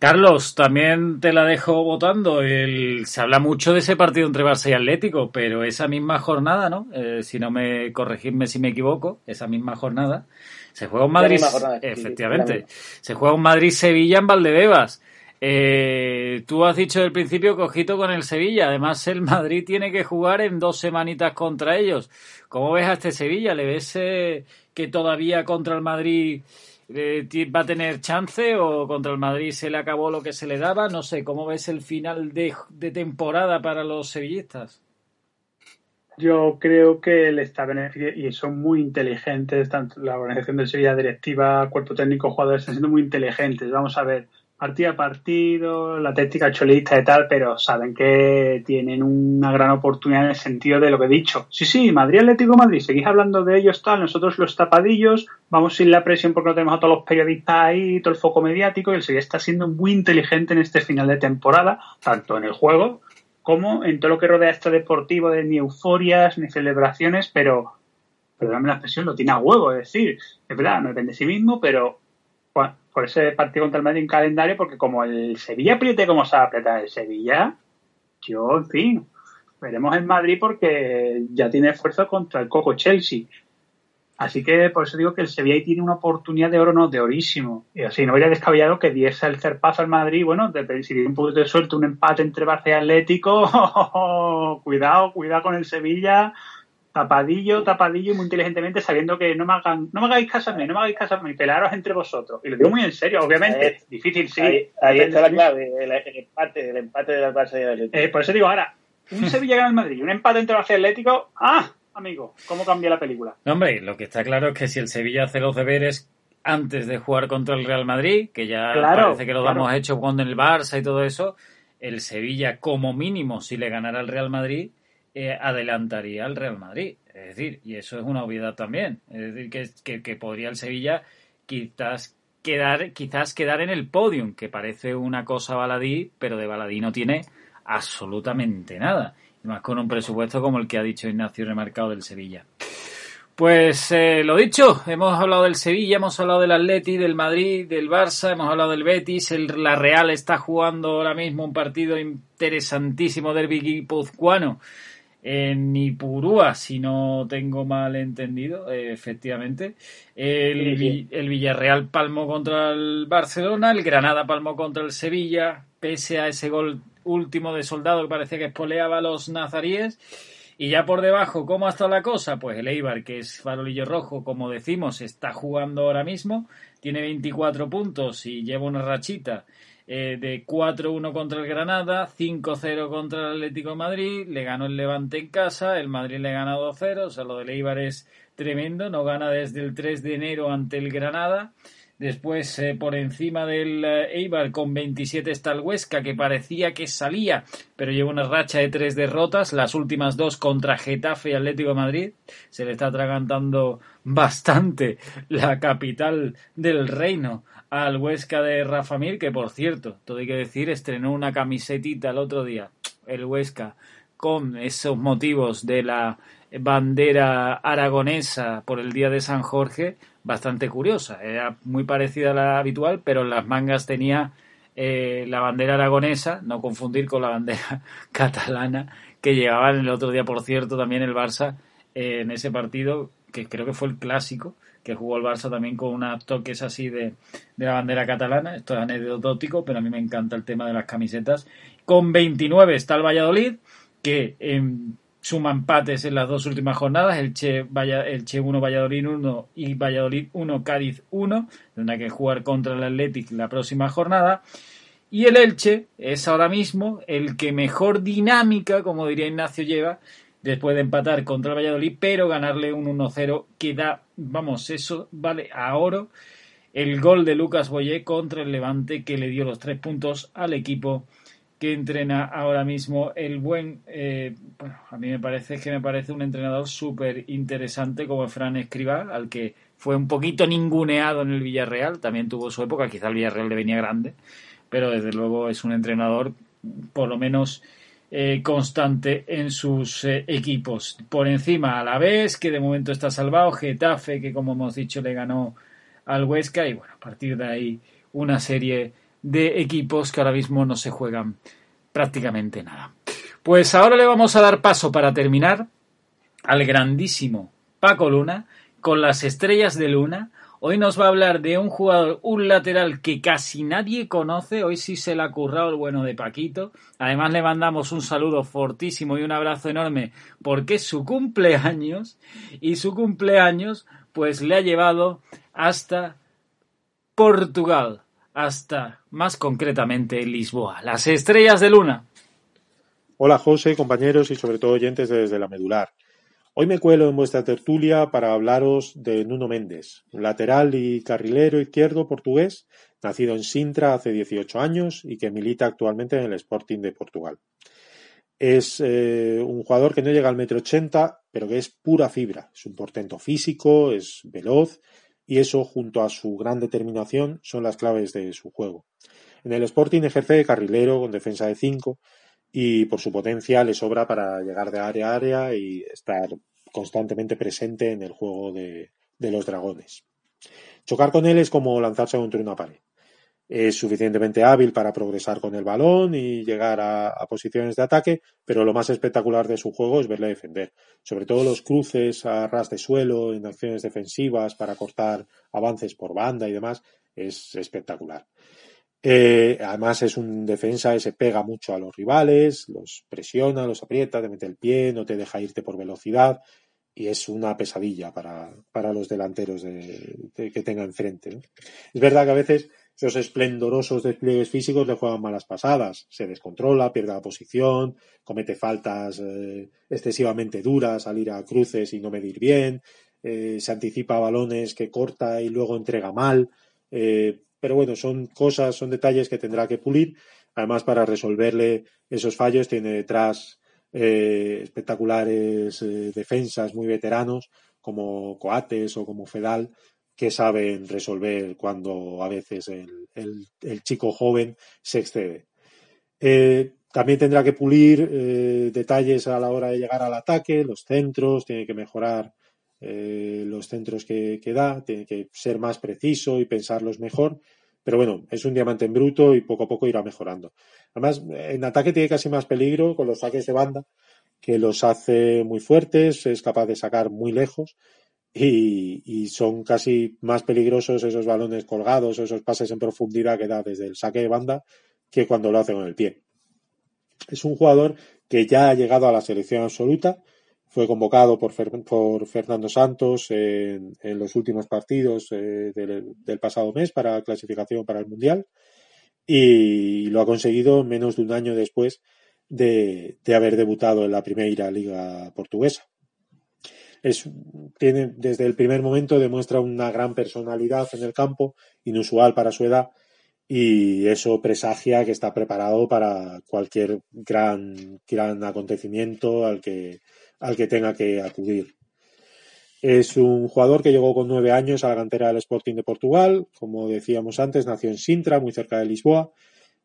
Carlos, también te la dejo votando. El, se habla mucho de ese partido entre Barça y Atlético, pero esa misma jornada, ¿no? Eh, si no me corregidme si me equivoco, esa misma jornada se juega un Madrid, efectivamente, se juega un Madrid Sevilla en Valdebebas. Eh, tú has dicho del principio cojito con el Sevilla. Además, el Madrid tiene que jugar en dos semanitas contra ellos. ¿Cómo ves a este Sevilla? ¿Le ves eh, que todavía contra el Madrid va a tener chance o contra el Madrid se le acabó lo que se le daba. No sé, ¿cómo ves el final de, temporada para los sevillistas? Yo creo que le está beneficiando y son muy inteligentes, tanto la organización del Sevilla, directiva, cuerpo técnico, jugadores, están siendo muy inteligentes. Vamos a ver, partido a partido, la táctica cholista y tal, pero saben que tienen una gran oportunidad en el sentido de lo que he dicho. Sí, sí, Madrid Atlético Madrid, seguís hablando de ellos tal, nosotros los tapadillos, vamos sin la presión porque no tenemos a todos los periodistas ahí, todo el foco mediático, y el Sevilla está siendo muy inteligente en este final de temporada, tanto en el juego como en todo lo que rodea este deportivo de ni euforias ni celebraciones, pero perdóname la expresión, lo tiene a huevo, es decir, es verdad, no depende de sí mismo, pero por ese partido contra el Madrid en calendario, porque como el Sevilla apriete como se aprieta el Sevilla, yo, en fin, veremos en Madrid porque ya tiene esfuerzo contra el Coco Chelsea. Así que por eso digo que el Sevilla tiene una oportunidad de oro, no, de orísimo. Y así no hubiera descabellado que diese el cerpazo al Madrid. Bueno, de, si tiene un poquito de suerte, un empate entre Barça y Atlético. cuidado, cuidado con el Sevilla. Tapadillo, tapadillo y muy inteligentemente sabiendo que no me hagan, no me hagáis caso a mí, no me hagáis caso a mí, pelaros entre vosotros. Y lo digo muy en serio, obviamente. difícil, sí. Ahí, está la clave, el, empate, el empate del Barça y el Atlético. Eh, por eso digo ahora, un Sevilla gana el Madrid, un empate entre Barça y Atlético, ¡ah! amigo, ¿cómo cambia la película? No, hombre, lo que está claro es que si el Sevilla hace los deberes antes de jugar contra el Real Madrid, que ya parece que lo hemos hecho cuando en el Barça y todo eso, el Sevilla como mínimo, si le ganara al Real Madrid, eh, adelantaría al Real Madrid. Es decir, y eso es una obviedad también. Es decir, que, que, podría el Sevilla quizás quedar, quizás quedar en el podium, que parece una cosa baladí, pero de baladí no tiene absolutamente nada más con un presupuesto como el que ha dicho Ignacio remarcado del Sevilla. Pues eh, lo dicho, hemos hablado del Sevilla, hemos hablado del Atleti, del Madrid, del Barça, hemos hablado del Betis, el, la Real está jugando ahora mismo un partido interesantísimo del guipuzcoano en Ipurúa, si no tengo mal entendido, eh, efectivamente. El, el, Villarreal palmó contra el Barcelona, el Granada palmó contra el Sevilla, pese a ese gol último de soldado que parecía que espoleaba a los nazaríes. Y ya por debajo, ¿cómo ha estado la cosa? Pues el Eibar, que es farolillo rojo, como decimos, está jugando ahora mismo, tiene 24 puntos y lleva una rachita eh, de 4-1 contra el Granada, 5-0 contra el Atlético de Madrid, le ganó el Levante en casa, el Madrid le gana 2-0, o sea, lo del Eibar es tremendo, no gana desde el 3 de enero ante el Granada. Después, eh, por encima del eh, Eibar, con 27 está el Huesca, que parecía que salía, pero lleva una racha de tres derrotas, las últimas dos contra Getafe y Atlético de Madrid. Se le está atragantando bastante la capital del reino al Huesca de Rafa Mir, que por cierto, todo hay que decir, estrenó una camisetita el otro día, el Huesca, con esos motivos de la bandera aragonesa por el día de San Jorge, bastante curiosa. Era muy parecida a la habitual, pero en las mangas tenía eh, la bandera aragonesa, no confundir con la bandera catalana que llevaban el otro día, por cierto, también el Barça eh, en ese partido, que creo que fue el clásico, que jugó el Barça también con unos toques así de, de la bandera catalana. Esto es anecdótico, pero a mí me encanta el tema de las camisetas. Con 29 está el Valladolid, que en suma empates en las dos últimas jornadas, el Che, Vaya, el che 1, Valladolid 1 y Valladolid 1, Cádiz 1. Tendrá que jugar contra el Athletic la próxima jornada. Y el Elche es ahora mismo el que mejor dinámica, como diría Ignacio, lleva después de empatar contra el Valladolid, pero ganarle un 1-0 que da, vamos, eso vale a oro. El gol de Lucas Boyé contra el Levante que le dio los tres puntos al equipo que entrena ahora mismo el buen, eh, bueno, a mí me parece que me parece un entrenador súper interesante como Fran Escribá, al que fue un poquito ninguneado en el Villarreal, también tuvo su época, quizá el Villarreal le venía grande, pero desde luego es un entrenador por lo menos eh, constante en sus eh, equipos. Por encima a la vez, que de momento está salvado, Getafe, que como hemos dicho le ganó al Huesca, y bueno, a partir de ahí una serie de equipos que ahora mismo no se juegan prácticamente nada. Pues ahora le vamos a dar paso para terminar al grandísimo Paco Luna con las estrellas de Luna. Hoy nos va a hablar de un jugador, un lateral que casi nadie conoce. Hoy sí se le ha currado el bueno de Paquito. Además le mandamos un saludo fortísimo y un abrazo enorme porque es su cumpleaños y su cumpleaños pues le ha llevado hasta Portugal hasta más concretamente Lisboa. Las estrellas de luna. Hola José, compañeros y sobre todo oyentes desde la medular. Hoy me cuelo en vuestra tertulia para hablaros de Nuno Méndez, lateral y carrilero izquierdo portugués, nacido en Sintra hace 18 años y que milita actualmente en el Sporting de Portugal. Es eh, un jugador que no llega al metro ochenta, pero que es pura fibra. Es un portento físico, es veloz y eso, junto a su gran determinación, son las claves de su juego. En el Sporting ejerce de carrilero con defensa de 5 y por su potencia le sobra para llegar de área a área y estar constantemente presente en el juego de, los dragones. Chocar con él es como lanzarse contra una pared. es suficientemente hábil para progresar con el balón y llegar a, posiciones de ataque, pero lo más espectacular de su juego es verle defender. Sobre todo los cruces a ras de suelo, en acciones defensivas para cortar avances por banda y demás, es espectacular. Eh, además es un defensa que se pega mucho a los rivales, los presiona, los aprieta, te mete el pie, no te deja irte por velocidad y es una pesadilla para, los delanteros de, que tenga enfrente. Es verdad que a veces esos esplendorosos despliegues físicos le juegan malas pasadas. Se descontrola, pierde la posición, comete faltas eh, excesivamente duras al ir a cruces y no medir bien, eh, se anticipa balones que corta y luego entrega mal. Eh, pero bueno, son cosas, son detalles que tendrá que pulir. Además, para resolverle esos fallos, tiene detrás espectaculares defensas muy veteranos como Coates o como Fedal que saben resolver cuando a veces el, chico joven se excede. Eh, también tendrá que pulir eh, detalles a la hora de llegar al ataque, los centros, tiene que mejorar eh, los centros que, da, tiene que ser más preciso y pensarlos mejor. Pero bueno, es un diamante en bruto y poco a poco irá mejorando. Además, en ataque tiene casi más peligro con los saques de banda, que los hace muy fuertes, es capaz de sacar muy lejos y, son casi más peligrosos esos balones colgados o esos pases en profundidad que da desde el saque de banda que cuando lo hace con el pie. Es un jugador que ya ha llegado a la selección absoluta, fue convocado por, por Fernando Santos en, los últimos partidos eh, del, pasado mes para clasificación para el Mundial y lo ha conseguido menos de un año después de haber debutado en la primera liga portuguesa. Es, tiene, desde el primer momento demuestra una gran personalidad en el campo, inusual para su edad, y eso presagia que está preparado para cualquier gran, gran acontecimiento al que, al que tenga que acudir. Es un jugador que llegó con nueve años a la cantera del Sporting de Portugal. Como decíamos antes, nació en Sintra, muy cerca de Lisboa.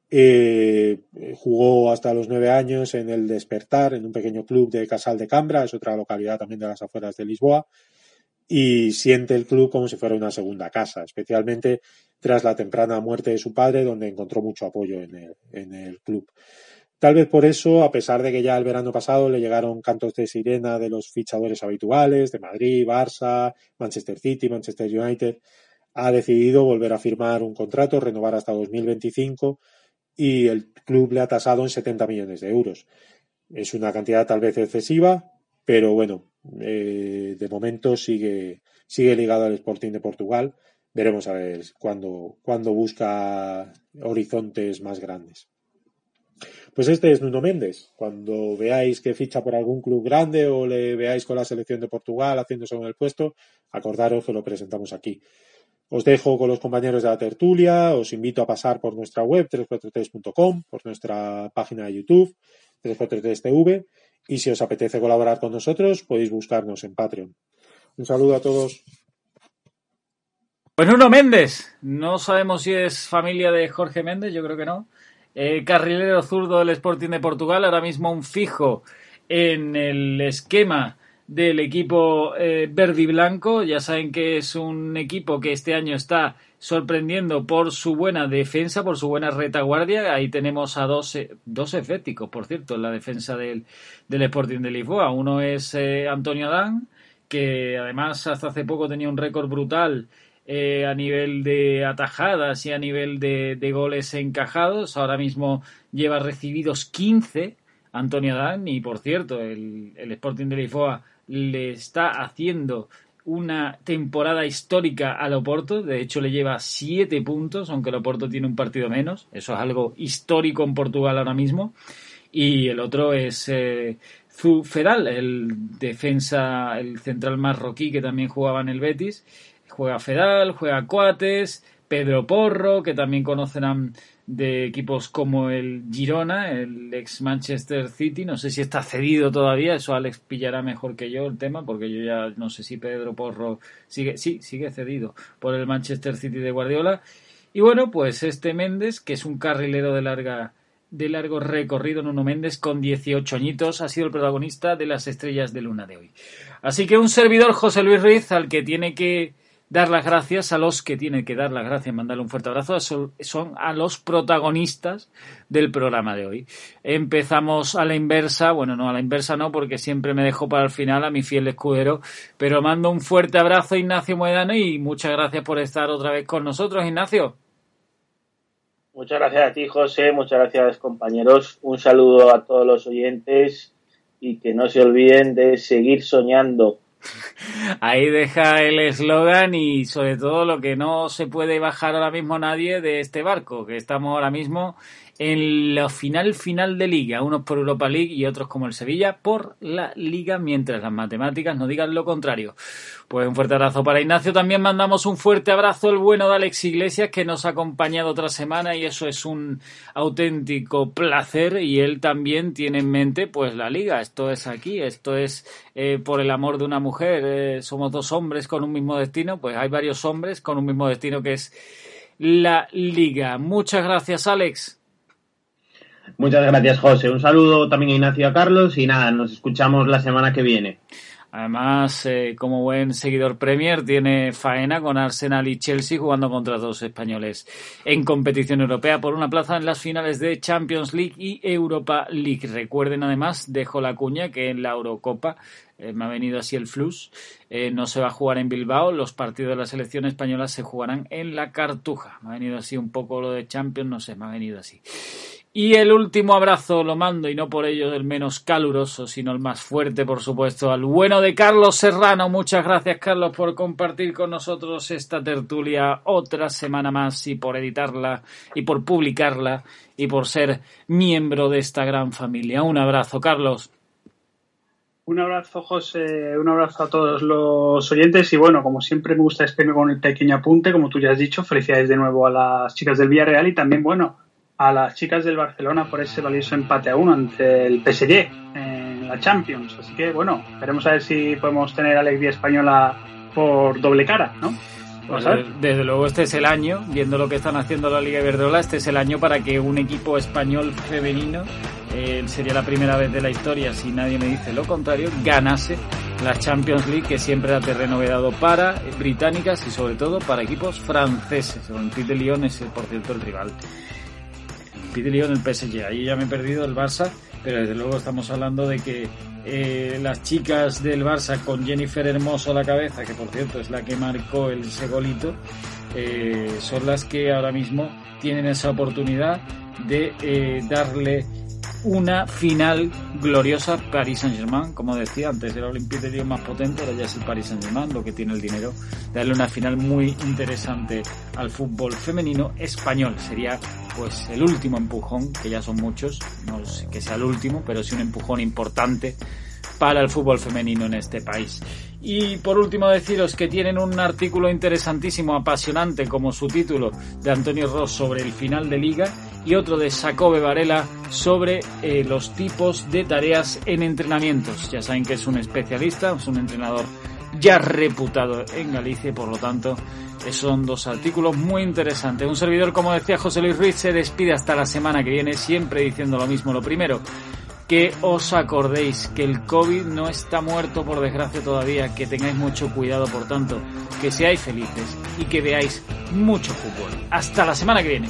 Eh, jugó hasta los nueve años en el Despertar, en un pequeño club de Casal de Cambra, es otra localidad también de las afueras de Lisboa, y siente el club como si fuera una segunda casa, especialmente tras la temprana muerte de su padre, donde encontró mucho apoyo en el, en el club. Tal vez por eso, a pesar de que ya el verano pasado le llegaron cantos de sirena de los fichadores habituales de Madrid, Barça, Manchester City, Manchester United, ha decidido volver a firmar un contrato, renovar hasta 2025 y el club le ha tasado en 70 millones de euros. Es una cantidad tal vez excesiva, pero bueno, eh, de momento sigue, sigue ligado al Sporting de Portugal. Veremos a ver cuándo, cuando busca horizontes más grandes. Pues este es Nuno Méndez. Cuando veáis que ficha por algún club grande o le veáis con la selección de Portugal haciéndose en el puesto, acordaros que lo presentamos aquí. Os dejo con los compañeros de la tertulia, os invito a pasar por nuestra web 343.com, por nuestra página de YouTube 343TV y si os apetece colaborar con nosotros podéis buscarnos en Patreon. Un saludo a todos. Pues Nuno Méndez, no sabemos si es familia de Jorge Méndez, yo creo que no. Eh, carrilero zurdo del Sporting de Portugal, ahora mismo un fijo en el esquema del equipo eh, verde y blanco. Ya saben que es un equipo que este año está sorprendiendo por su buena defensa, por su buena retaguardia. Ahí tenemos a dos, eh, dos eféticos, por cierto, en la defensa del, del Sporting de Lisboa. Uno es eh, Antonio Dan, que además hasta hace poco tenía un récord brutal a nivel de atajadas y a nivel de, goles encajados. Ahora mismo lleva recibidos 15 Antonio Dan y por cierto el, Sporting de Lisboa le está haciendo una temporada histórica al Oporto, de hecho le lleva siete puntos, aunque el Oporto tiene un partido menos, eso es algo histórico en Portugal ahora mismo, y el otro es eh, Fedal, el defensa, el central marroquí que también jugaba en el Betis, juega Fedal, juega Coates, Pedro Porro, que también conocerán de equipos como el Girona, el ex Manchester City. No sé si está cedido todavía, eso Alex pillará mejor que yo el tema, porque yo ya no sé si Pedro Porro sigue, sí, sigue cedido por el Manchester City de Guardiola. Y bueno, pues este Méndez, que es un carrilero de larga de largo recorrido, Nuno Méndez, con 18 añitos, ha sido el protagonista de las estrellas de luna de hoy. Así que un servidor, José Luis Ruiz, al que tiene que dar las gracias a los que tienen que dar las gracias, mandarle un fuerte abrazo, son a los protagonistas del programa de hoy. Empezamos a la inversa, bueno, no a la inversa no, porque siempre me dejo para el final a mi fiel escudero, pero mando un fuerte abrazo a Ignacio Moedano y muchas gracias por estar otra vez con nosotros, Ignacio. Muchas gracias a ti, José, muchas gracias, compañeros. Un saludo a todos los oyentes y que no se olviden de seguir soñando Ahí deja el eslogan y sobre todo lo que no se puede bajar ahora mismo nadie de este barco, que estamos ahora mismo en la final final de liga, unos por Europa League y otros como el Sevilla por la liga, mientras las matemáticas no digan lo contrario. Pues un fuerte abrazo para Ignacio, también mandamos un fuerte abrazo al bueno de Alex Iglesias que nos ha acompañado otra semana y eso es un auténtico placer y él también tiene en mente pues la liga, esto es aquí, esto es eh, por el amor de una mujer, eh, somos dos hombres con un mismo destino, pues hay varios hombres con un mismo destino que es la liga. Muchas gracias Alex. Muchas gracias, José. Un saludo también a Ignacio y a Carlos y nada, nos escuchamos la semana que viene. Además, eh, como buen seguidor Premier, tiene faena con Arsenal y Chelsea jugando contra dos españoles en competición europea por una plaza en las finales de Champions League y Europa League. Recuerden además, dejo la cuña que en la Eurocopa eh, me ha venido así el flux. Eh, no se va a jugar en Bilbao, los partidos de la selección española se jugarán en la Cartuja. Me ha venido así un poco lo de Champions, no sé, me ha venido así. Y el último abrazo lo mando, y no por ello el menos caluroso, sino el más fuerte, por supuesto, al bueno de Carlos Serrano. Muchas gracias, Carlos, por compartir con nosotros esta tertulia otra semana más y por editarla y por publicarla y por ser miembro de esta gran familia. Un abrazo, Carlos. Un abrazo, José, un abrazo a todos los oyentes y bueno, como siempre me gusta despedirme con el pequeño apunte, como tú ya has dicho, felicidades de nuevo a las chicas del Villarreal y también, bueno, a las chicas del Barcelona por ese valioso empate a uno ante el PSG en la Champions. Así que bueno, veremos a ver si podemos tener alegría española por doble cara, ¿no? Pues, desde luego este es el año, viendo lo que están haciendo la Liga Iberdrola, este es el año para que un equipo español femenino, eh, sería la primera vez de la historia, si nadie me dice lo contrario, ganase la Champions League, que siempre era terreno vedado para británicas y sobre todo para equipos franceses. Olympique de Lyon es, por cierto, el rival lío en el PSG. Ahí ya me he perdido el Barça, pero desde luego estamos hablando de que eh, las chicas del Barça con Jennifer Hermoso a la cabeza, que por cierto es la que marcó el segolito, eh, son las que ahora mismo tienen esa oportunidad de eh, darle una final gloriosa Paris Saint-Germain, como decía antes, el Olympique de más potente, ahora ya es el Paris Saint-Germain, lo que tiene el dinero, darle una final muy interesante al fútbol femenino español. Sería pues el último empujón, que ya son muchos, no sé que sea el último, pero sí un empujón importante para el fútbol femenino en este país. Y por último deciros que tienen un artículo interesantísimo, apasionante como su título de Antonio Ross sobre el final de liga y otro de Jacobe Varela sobre eh, los tipos de tareas en entrenamientos. Ya saben que es un especialista, es un entrenador ya reputado en Galicia y por lo tanto son dos artículos muy interesantes. Un servidor, como decía José Luis Ruiz, se despide hasta la semana que viene, siempre diciendo lo mismo. Lo primero, que os acordéis que el COVID no está muerto por desgracia todavía, que tengáis mucho cuidado, por tanto, que seáis felices y que veáis mucho fútbol. Hasta la semana que viene.